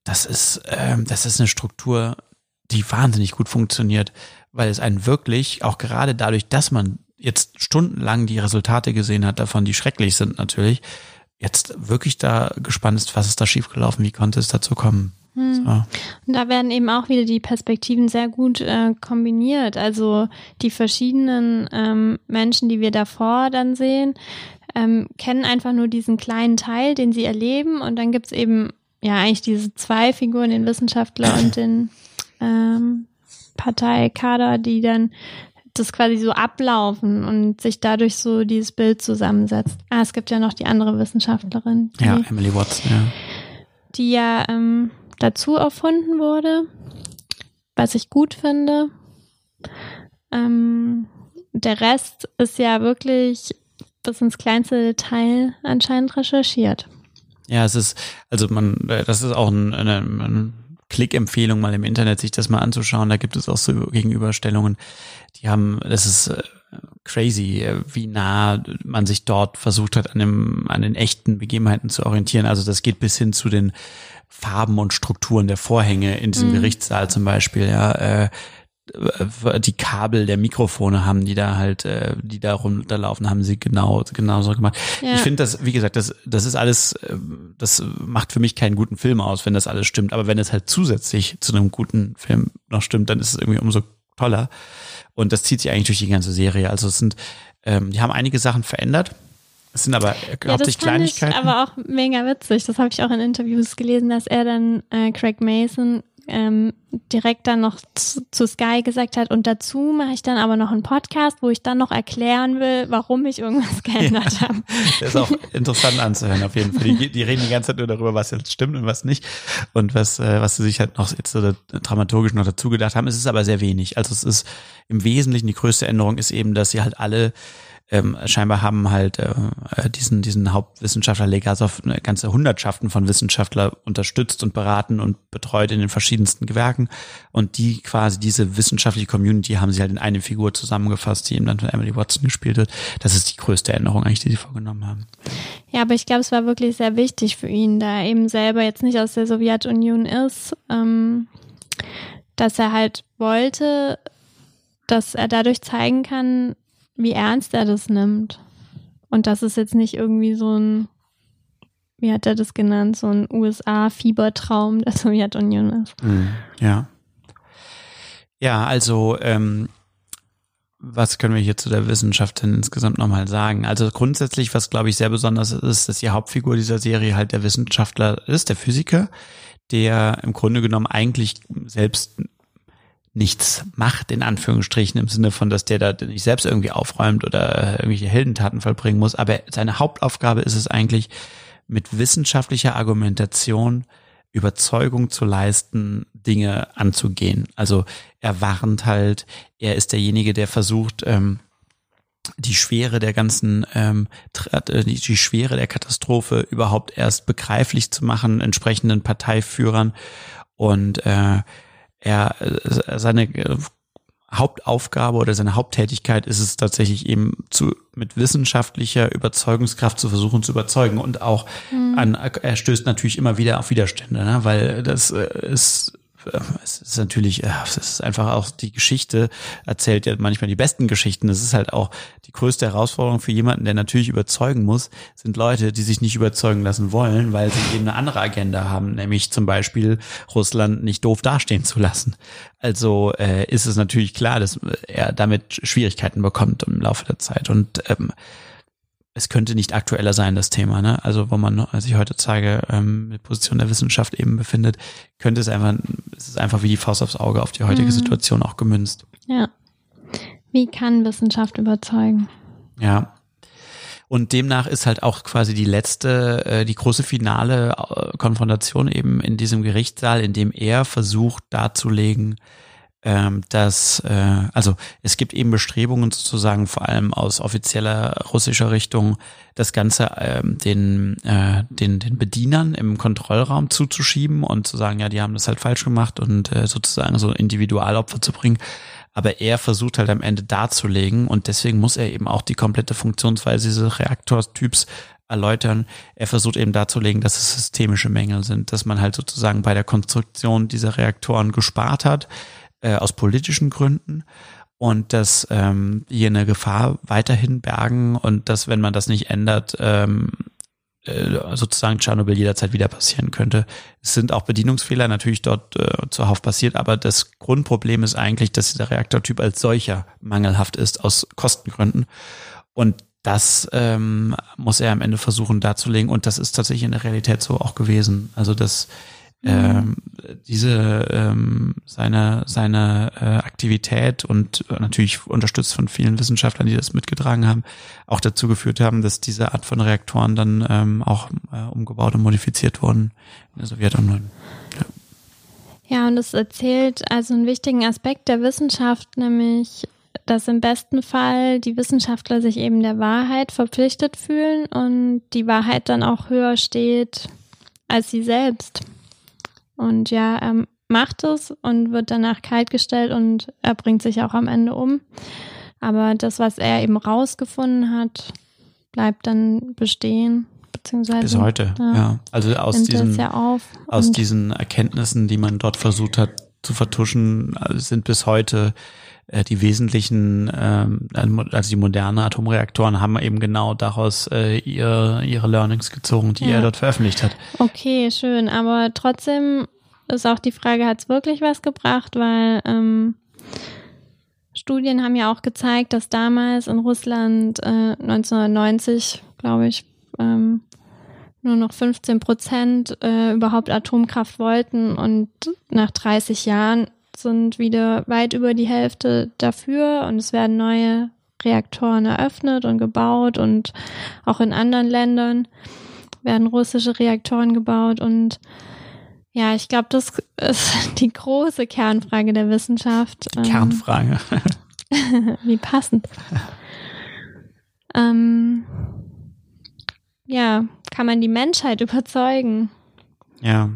das ist ähm, das ist eine Struktur, die wahnsinnig gut funktioniert weil es einen wirklich, auch gerade dadurch, dass man jetzt stundenlang die Resultate gesehen hat davon, die schrecklich sind natürlich, jetzt wirklich da gespannt ist, was ist da schiefgelaufen, wie konnte es dazu kommen. Hm. So. Und da werden eben auch wieder die Perspektiven sehr gut äh, kombiniert. Also die verschiedenen ähm, Menschen, die wir davor dann sehen, ähm, kennen einfach nur diesen kleinen Teil, den sie erleben. Und dann gibt's eben ja eigentlich diese zwei Figuren, den Wissenschaftler und den ähm, Parteikader, die dann das quasi so ablaufen und sich dadurch so dieses Bild zusammensetzt. Ah, es gibt ja noch die andere Wissenschaftlerin. Die, ja, Emily Watson, ja. Die ja ähm, dazu erfunden wurde, was ich gut finde. Ähm, der Rest ist ja wirklich bis ins kleinste Detail anscheinend recherchiert. Ja, es ist, also man, das ist auch ein, ein, ein Klickempfehlung, mal im Internet sich das mal anzuschauen. Da gibt es auch so Gegenüberstellungen. Die haben, das ist äh, crazy, äh, wie nah man sich dort versucht hat, an, dem, an den echten Begebenheiten zu orientieren. Also das geht bis hin zu den Farben und Strukturen der Vorhänge in diesem mhm. Gerichtssaal zum Beispiel. Ja, äh, äh, die Kabel der Mikrofone haben, die da halt, äh, die da runterlaufen, haben sie genau genauso gemacht. Ja. Ich finde das, wie gesagt, das, das ist alles, äh, das macht für mich keinen guten Film aus, wenn das alles stimmt. Aber wenn es halt zusätzlich zu einem guten Film noch stimmt, dann ist es irgendwie umso toller. Und das zieht sich eigentlich durch die ganze Serie. Also es sind, ähm, die haben einige Sachen verändert. Es sind aber ja, hauptsächlich Kleinigkeiten. Ich aber auch mega witzig. Das habe ich auch in Interviews gelesen, dass er dann äh, Craig Mason ähm, direkt dann noch zu, zu, Sky gesagt hat. Und dazu mache ich dann aber noch einen Podcast, wo ich dann noch erklären will, warum ich irgendwas (laughs) geändert ja, habe. (laughs) Das ist auch interessant anzuhören, auf jeden Fall. Die, die, reden die ganze Zeit nur darüber, was jetzt stimmt und was nicht. Und was, äh, was sie sich halt noch jetzt so dramaturgisch noch dazu gedacht haben. Es ist aber sehr wenig. Also es ist im Wesentlichen die größte Änderung ist eben, dass sie halt alle ähm, scheinbar haben halt äh, äh, diesen, diesen Hauptwissenschaftler Legasov eine ganze Hundertschaften von Wissenschaftler unterstützt und beraten und betreut in den verschiedensten Gewerken. Und die quasi diese wissenschaftliche Community haben sie halt in eine Figur zusammengefasst, die eben dann von Emily Watson gespielt wird. Das ist die größte Änderung eigentlich, die sie vorgenommen haben. Ja, aber ich glaube, es war wirklich sehr wichtig für ihn, da er eben selber jetzt nicht aus der Sowjetunion ist, ähm, dass er halt wollte, dass er dadurch zeigen kann, wie ernst er das nimmt. Und das ist jetzt nicht irgendwie so ein, wie hat er das genannt, so ein USA-Fiebertraum der (laughs) Sowjetunion ist. Mhm. Ja. Ja, also ähm, was können wir hier zu der Wissenschaft denn insgesamt nochmal sagen? Also grundsätzlich, was glaube ich sehr besonders ist, dass die Hauptfigur dieser Serie halt der Wissenschaftler ist, der Physiker, der im Grunde genommen eigentlich selbst nichts macht, in Anführungsstrichen, im Sinne von, dass der da nicht selbst irgendwie aufräumt oder irgendwelche Heldentaten vollbringen muss. Aber seine Hauptaufgabe ist es eigentlich, mit wissenschaftlicher Argumentation Überzeugung zu leisten, Dinge anzugehen. Also er warnt halt, er ist derjenige, der versucht, ähm, die Schwere der ganzen, ähm, äh, die, Schwere der Katastrophe überhaupt erst begreiflich zu machen, entsprechenden Parteiführern und äh, er äh, seine äh, Hauptaufgabe oder seine Haupttätigkeit ist es tatsächlich eben zu mit wissenschaftlicher Überzeugungskraft zu versuchen zu überzeugen und auch mhm. an er stößt natürlich immer wieder auf Widerstände, ne? weil das äh, ist es ist natürlich, es ist einfach auch die Geschichte erzählt ja manchmal die besten Geschichten. Es ist halt auch die größte Herausforderung für jemanden, der natürlich überzeugen muss, sind Leute, die sich nicht überzeugen lassen wollen, weil sie eben eine andere Agenda haben, nämlich zum Beispiel Russland nicht doof dastehen zu lassen. Also äh, ist es natürlich klar, dass er damit Schwierigkeiten bekommt im Laufe der Zeit und ähm, es könnte nicht aktueller sein, das Thema, ne? Also wo man, als ich heute zeige, ähm, mit Position der Wissenschaft eben befindet, könnte es einfach, es ist einfach wie die Faust aufs Auge auf die heutige mhm. Situation auch gemünzt. Ja. Wie kann Wissenschaft überzeugen? Ja. Und demnach ist halt auch quasi die letzte, äh, die große finale äh, Konfrontation eben in diesem Gerichtssaal, in dem er versucht darzulegen, ähm, dass, äh, also es gibt eben Bestrebungen sozusagen vor allem aus offizieller russischer Richtung, das Ganze ähm, den, äh, den, den Bedienern im Kontrollraum zuzuschieben und zu sagen, ja, die haben das halt falsch gemacht und äh, sozusagen so Individualopfer zu bringen. Aber er versucht halt am Ende darzulegen und deswegen muss er eben auch die komplette Funktionsweise dieses Reaktortyps erläutern. Er versucht eben darzulegen, dass es systemische Mängel sind, dass man halt sozusagen bei der Konstruktion dieser Reaktoren gespart hat, äh, aus politischen Gründen und dass ähm, hier eine Gefahr weiterhin bergen und dass, wenn man das nicht ändert, ähm, äh, sozusagen Tschernobyl jederzeit wieder passieren könnte. Es sind auch Bedienungsfehler natürlich dort äh, zuhauf passiert, aber das Grundproblem ist eigentlich, dass dieser Reaktortyp als solcher mangelhaft ist aus Kostengründen. Und das ähm, muss er am Ende versuchen darzulegen und das ist tatsächlich in der Realität so auch gewesen. Also das ähm, diese ähm, seine seine äh, Aktivität und natürlich unterstützt von vielen Wissenschaftlern, die das mitgetragen haben, auch dazu geführt haben, dass diese Art von Reaktoren dann ähm, auch äh, umgebaut und modifiziert wurden in der Sowjetunion. Ja. ja, und es erzählt also einen wichtigen Aspekt der Wissenschaft, nämlich dass im besten Fall die Wissenschaftler sich eben der Wahrheit verpflichtet fühlen und die Wahrheit dann auch höher steht als sie selbst. Und ja, er macht es und wird danach kaltgestellt und er bringt sich auch am Ende um. Aber das, was er eben rausgefunden hat, bleibt dann bestehen. Beziehungsweise, Bis heute, ja. ja. Also aus diesen, ja aus diesen Erkenntnissen, die man dort versucht hat zu vertuschen, also sind bis heute äh, die wesentlichen, ähm, also die moderne Atomreaktoren haben eben genau daraus äh, ihre, ihre Learnings gezogen, die ja. er dort veröffentlicht hat. Okay, schön. Aber trotzdem ist auch die Frage, hat es wirklich was gebracht? Weil ähm, Studien haben ja auch gezeigt, dass damals in Russland äh, 1990, glaube ich, ähm, nur noch 15 Prozent äh, überhaupt Atomkraft wollten und nach 30 Jahren sind wieder weit über die Hälfte dafür und es werden neue Reaktoren eröffnet und gebaut und auch in anderen Ländern werden russische Reaktoren gebaut und ja, ich glaube, das ist (laughs) die große Kernfrage der Wissenschaft. Die Kernfrage. (laughs) Wie passend. ähm, ja, kann man die Menschheit (laughs) überzeugen? Ja.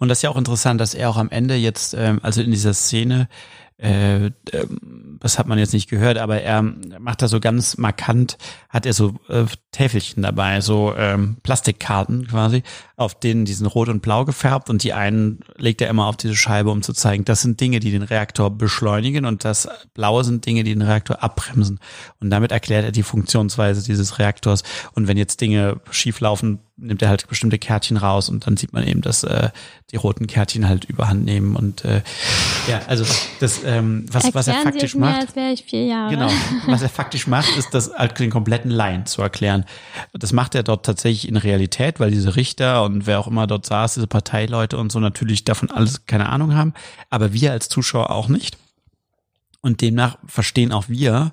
Und das ist ja auch interessant, dass er auch am Ende jetzt, ähm, also in dieser Szene, äh, ähm, das hat man jetzt nicht gehört, aber er macht da so ganz markant, hat er so äh, Täfelchen dabei, so ähm, Plastikkarten quasi, auf denen die sind rot und blau gefärbt und die einen legt er immer auf diese Scheibe, um zu zeigen, das sind Dinge, die den Reaktor beschleunigen und das blaue sind Dinge, die den Reaktor abbremsen. Und damit erklärt er die Funktionsweise dieses Reaktors. Und wenn jetzt Dinge schief laufen, nimmt er halt bestimmte Kärtchen raus und dann sieht man eben, dass äh, die roten Kärtchen halt überhand nehmen und äh, ja, also das, ähm, was, was er faktisch mir, macht. Als wäre ich vier Jahre. Genau, (laughs) was er faktisch macht, ist das halt den kompletten Laien zu erklären. Das macht er dort tatsächlich in Realität, weil diese Richter und wer auch immer dort saß, diese Parteileute und so natürlich davon alles keine Ahnung haben, aber wir als Zuschauer auch nicht. Und demnach verstehen auch wir,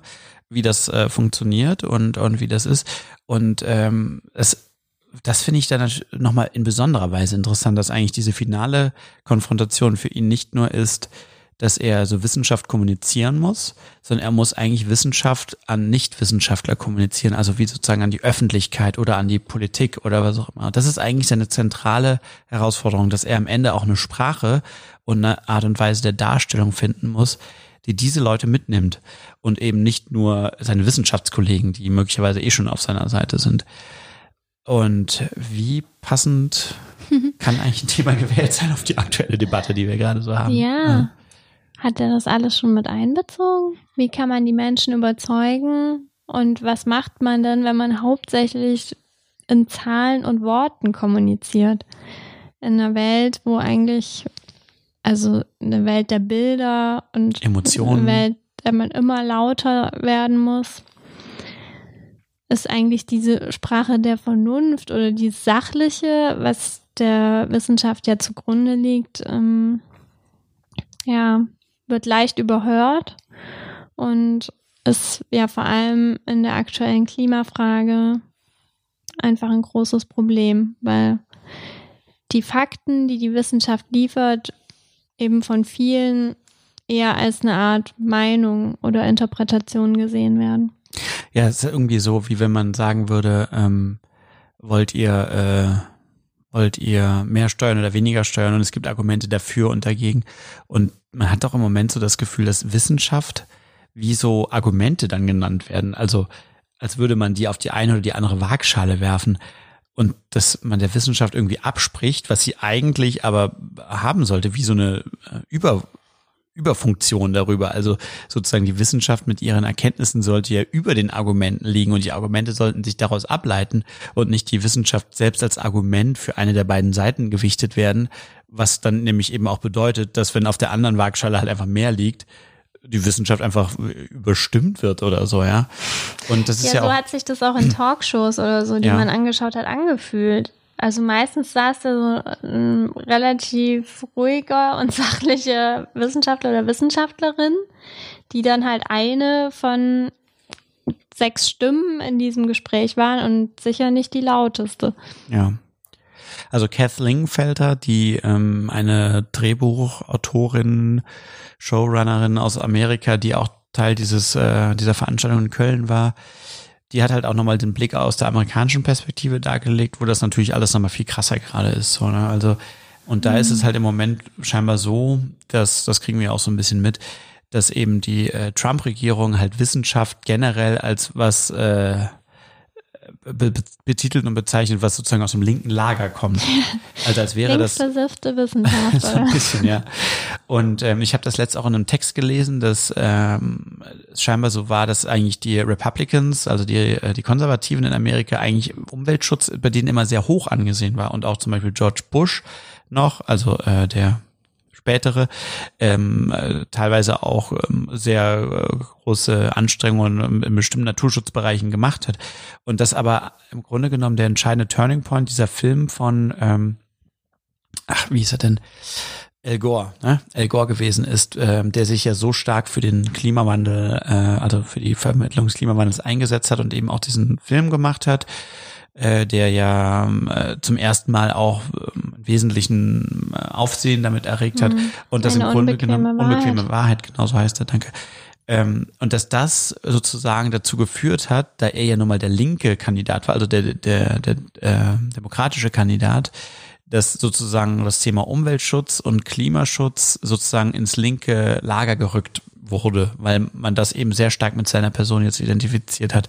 wie das äh, funktioniert und, und wie das ist. Und ähm, es das finde ich dann nochmal in besonderer Weise interessant, dass eigentlich diese finale Konfrontation für ihn nicht nur ist, dass er so Wissenschaft kommunizieren muss, sondern er muss eigentlich Wissenschaft an Nichtwissenschaftler kommunizieren, also wie sozusagen an die Öffentlichkeit oder an die Politik oder was auch immer. Das ist eigentlich seine zentrale Herausforderung, dass er am Ende auch eine Sprache und eine Art und Weise der Darstellung finden muss, die diese Leute mitnimmt und eben nicht nur seine Wissenschaftskollegen, die möglicherweise eh schon auf seiner Seite sind. Und wie passend (laughs) kann eigentlich ein Thema gewählt sein auf die aktuelle Debatte, die wir gerade so haben? Ja. ja. Hat er das alles schon mit einbezogen? Wie kann man die Menschen überzeugen? Und was macht man denn, wenn man hauptsächlich in Zahlen und Worten kommuniziert? In einer Welt, wo eigentlich, also eine Welt der Bilder und Emotionen. Eine Welt, der man immer lauter werden muss. ist eigentlich diese Sprache der Vernunft oder die sachliche, was der Wissenschaft ja zugrunde liegt, ähm, ja, wird leicht überhört und ist ja vor allem in der aktuellen Klimafrage einfach ein großes Problem, weil die Fakten, die die Wissenschaft liefert, eben von vielen eher als eine Art Meinung oder Interpretation gesehen werden. Ja, es ist irgendwie so, wie wenn man sagen würde, ähm, wollt ihr, äh, wollt ihr mehr steuern oder weniger steuern und es gibt Argumente dafür und dagegen. Und man hat doch im Moment so das Gefühl, dass Wissenschaft wie so Argumente dann genannt werden. Also als würde man die auf die eine oder die andere Waagschale werfen und dass man der Wissenschaft irgendwie abspricht, was sie eigentlich aber haben sollte, wie so eine äh, Über Überfunktion darüber. Also sozusagen die Wissenschaft mit ihren Erkenntnissen sollte ja über den Argumenten liegen und die Argumente sollten sich daraus ableiten und nicht die Wissenschaft selbst als Argument für eine der beiden Seiten gewichtet werden, was dann nämlich eben auch bedeutet, dass wenn auf der anderen Waagschale halt einfach mehr liegt, die Wissenschaft einfach überstimmt wird oder so, ja. Und das ist ja, ja so hat sich das auch in Talkshows oder so, die ja. man angeschaut hat, angefühlt. Also meistens saß da so ein relativ ruhiger und (laughs) sachlicher Wissenschaftler oder Wissenschaftlerin, die dann halt eine von sechs Stimmen in diesem Gespräch waren und sicher nicht die lauteste. Ja. Also Kathleen Felter, die ähm, eine Drehbuchautorin, Showrunnerin aus Amerika, die auch Teil dieses äh, dieser Veranstaltung in Köln war, die hat halt auch nochmal den Blick aus der amerikanischen Perspektive dargelegt, wo das natürlich alles nochmal viel krasser gerade ist. So, ne? Also, und da mhm. ist es mhm. halt im Moment scheinbar so, dass, das kriegen wir auch so ein bisschen mit, dass eben die äh, Trump-Regierung halt Wissenschaft generell als was äh, be betitelt und bezeichnet, was sozusagen aus dem linken Lager kommt. (laughs) Also als wäre das (laughs) Wissenschaft. so ein bisschen, ja. Und ähm, ich habe das letzt auch in einem Text gelesen, dass ähm, es scheinbar so war, dass eigentlich die Republicans, also die, äh, die Konservativen in Amerika, eigentlich Umweltschutz bei denen immer sehr hoch angesehen war und auch zum Beispiel George Bush noch, also äh, der spätere, ähm, äh, teilweise auch ähm, sehr äh, große Anstrengungen in bestimmten Naturschutzbereichen gemacht hat. Und das aber im Grunde genommen der entscheidende Turning Point dieser Film von, ähm, ach, wie ist er denn? Al Gore, ne? Al Gore gewesen ist, äh, der sich ja so stark für den Klimawandel, äh, also für die Vermittlung des Klimawandels eingesetzt hat und eben auch diesen Film gemacht hat äh, der ja äh, zum ersten Mal auch ähm, wesentlichen äh, Aufsehen damit erregt hat mhm. und das im Grunde genommen unbequeme Wahrheit, genau so heißt er, danke. Ähm, und dass das sozusagen dazu geführt hat, da er ja nun mal der linke Kandidat war, also der, der, der, der äh, demokratische Kandidat, dass sozusagen das Thema Umweltschutz und Klimaschutz sozusagen ins linke Lager gerückt wurde, weil man das eben sehr stark mit seiner Person jetzt identifiziert hat.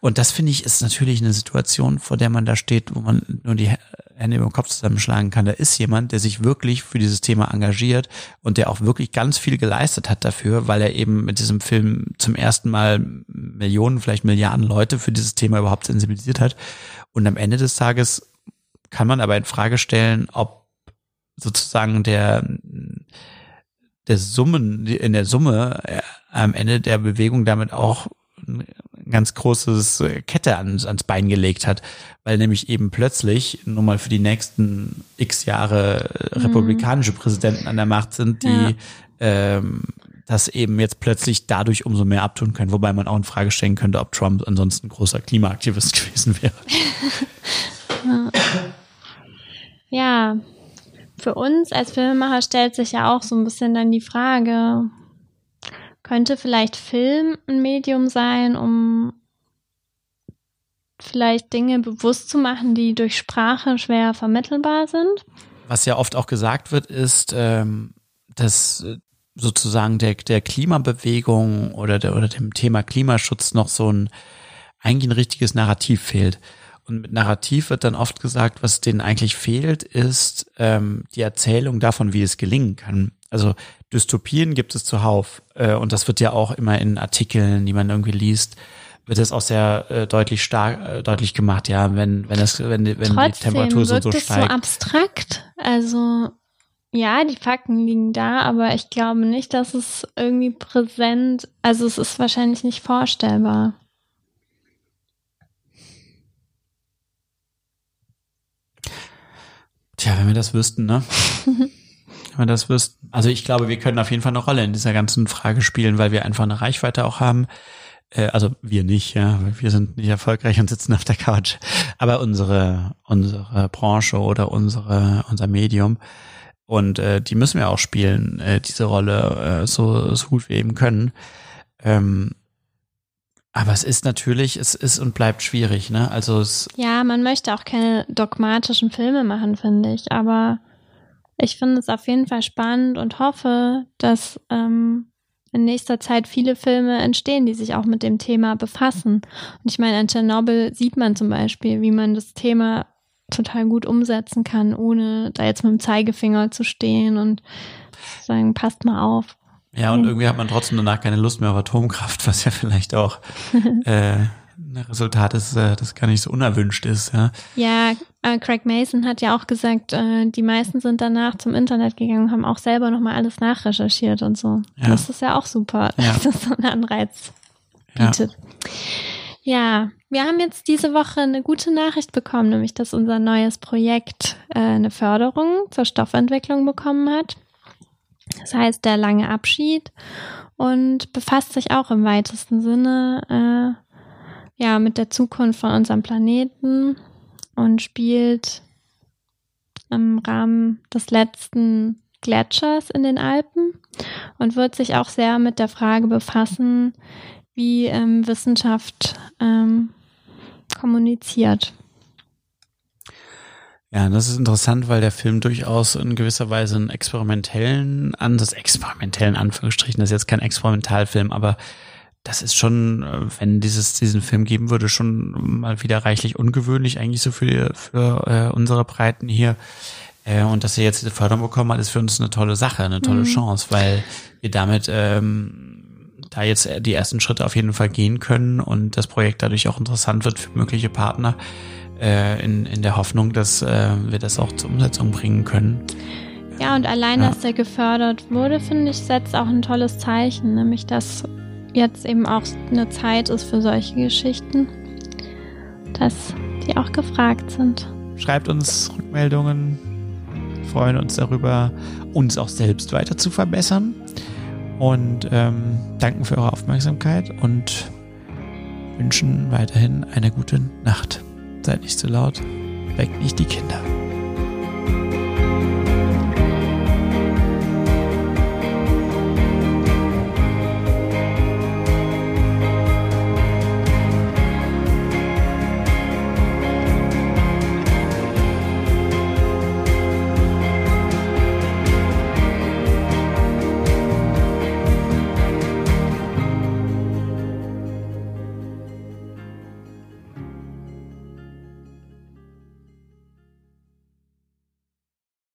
Und das finde ich ist natürlich eine Situation, vor der man da steht, wo man nur die Hände über den Kopf zusammenschlagen kann. Da ist jemand, der sich wirklich für dieses Thema engagiert und der auch wirklich ganz viel geleistet hat dafür, weil er eben mit diesem Film zum ersten Mal Millionen, vielleicht Milliarden Leute für dieses Thema überhaupt sensibilisiert hat. Und am Ende des Tages kann man aber in Frage stellen, ob sozusagen der der Summen, in der Summe äh, am Ende der Bewegung damit auch ein ganz großes äh, Kette ans, ans Bein gelegt hat, weil nämlich eben plötzlich nur mal für die nächsten x Jahre äh, mhm. republikanische Präsidenten an der Macht sind, die ja. ähm, das eben jetzt plötzlich dadurch umso mehr abtun können, wobei man auch in Frage stellen könnte, ob Trump ansonsten großer Klimaaktivist (laughs) gewesen wäre. (laughs) ja, für uns als Filmemacher stellt sich ja auch so ein bisschen dann die Frage, könnte vielleicht Film ein Medium sein, um vielleicht Dinge bewusst zu machen, die durch Sprache schwer vermittelbar sind? Was ja oft auch gesagt wird, ist, ähm, dass äh, sozusagen der, der Klimabewegung oder, der, oder dem Thema Klimaschutz noch so ein eigentlich ein richtiges Narrativ fehlt. Und mit Narrativ wird dann oft gesagt, was denen eigentlich fehlt, ist ähm, die Erzählung davon, wie es gelingen kann. Also Dystopien gibt es zuhauf. Äh, und das wird ja auch immer in Artikeln, die man irgendwie liest, wird es auch sehr äh, deutlich stark äh, deutlich gemacht, ja, wenn wenn es wenn, wenn Trotzdem die Temperatur so, so steigt. so abstrakt. Also ja, die Fakten liegen da, aber ich glaube nicht, dass es irgendwie präsent, also es ist wahrscheinlich nicht vorstellbar. Tja, wenn wir das wüssten, ne? (laughs) wenn wir das wüssten. Also ich glaube, wir können auf jeden Fall eine Rolle in dieser ganzen Frage spielen, weil wir einfach eine Reichweite auch haben. Äh, also wir nicht, ja, wir sind nicht erfolgreich und sitzen auf der Couch. Aber unsere, unsere Branche oder unsere, unser Medium. Und äh, die müssen wir auch spielen, äh, diese Rolle, äh, so, so gut wir eben können. Ähm, aber es ist natürlich, es ist und bleibt schwierig, ne? Also es. Ja, man möchte auch keine dogmatischen Filme machen, finde ich. Aber ich finde es auf jeden Fall spannend und hoffe, dass ähm, in nächster Zeit viele Filme entstehen, die sich auch mit dem Thema befassen. Und ich meine, an Tschernobyl sieht man zum Beispiel, wie man das Thema total gut umsetzen kann, ohne da jetzt mit dem Zeigefinger zu stehen und sagen, passt mal auf. Ja, und irgendwie hat man trotzdem danach keine Lust mehr auf Atomkraft, (laughs) was ja vielleicht auch (laughs) äh, ein Resultat ist, äh, das gar nicht so unerwünscht ist. Ja, ja äh, Craig Mason hat ja auch gesagt, äh, die meisten sind danach zum Internet gegangen, haben auch selber nochmal alles nachrecherchiert und so. Ja. Das ist ja auch super, (laughs) ja. dass das so einen Anreiz bietet. Ja. ja, wir haben jetzt diese Woche eine gute Nachricht bekommen, nämlich dass unser neues Projekt äh, eine Förderung zur Stoffentwicklung bekommen hat. Das heißt, der lange Abschied und befasst sich auch im weitesten Sinne äh, ja mit der Zukunft von unserem Planeten und spielt im Rahmen des letzten Gletschers in den Alpen und wird sich auch sehr mit der Frage befassen, wie ähm, Wissenschaft ähm, kommuniziert. Ja, das ist interessant, weil der Film durchaus in gewisser Weise einen experimentellen Ansatz, experimentellen Anführungsstrichen, das ist jetzt kein Experimentalfilm, aber das ist schon, äh, wenn dieses diesen Film geben würde, schon mal wieder reichlich ungewöhnlich eigentlich so für für äh, unsere Breiten hier. Äh, und dass er jetzt diese Förderung bekommen hat, ist für uns eine tolle Sache, eine tolle mhm. Chance, weil wir damit ähm, da jetzt die ersten Schritte auf jeden Fall gehen können und das Projekt dadurch auch interessant wird für mögliche Partner äh, in, in der Hoffnung, dass äh, wir das auch zur Umsetzung bringen können. Ja, und allein, ja. dass der gefördert wurde, finde ich, setzt auch ein tolles Zeichen, nämlich dass jetzt eben auch eine Zeit ist für solche Geschichten, dass die auch gefragt sind. Schreibt uns Rückmeldungen, freuen uns darüber, uns auch selbst weiter zu verbessern und ähm, danken für eure Aufmerksamkeit und wünschen weiterhin eine gute Nacht. Seid nicht zu laut, weckt nicht die Kinder.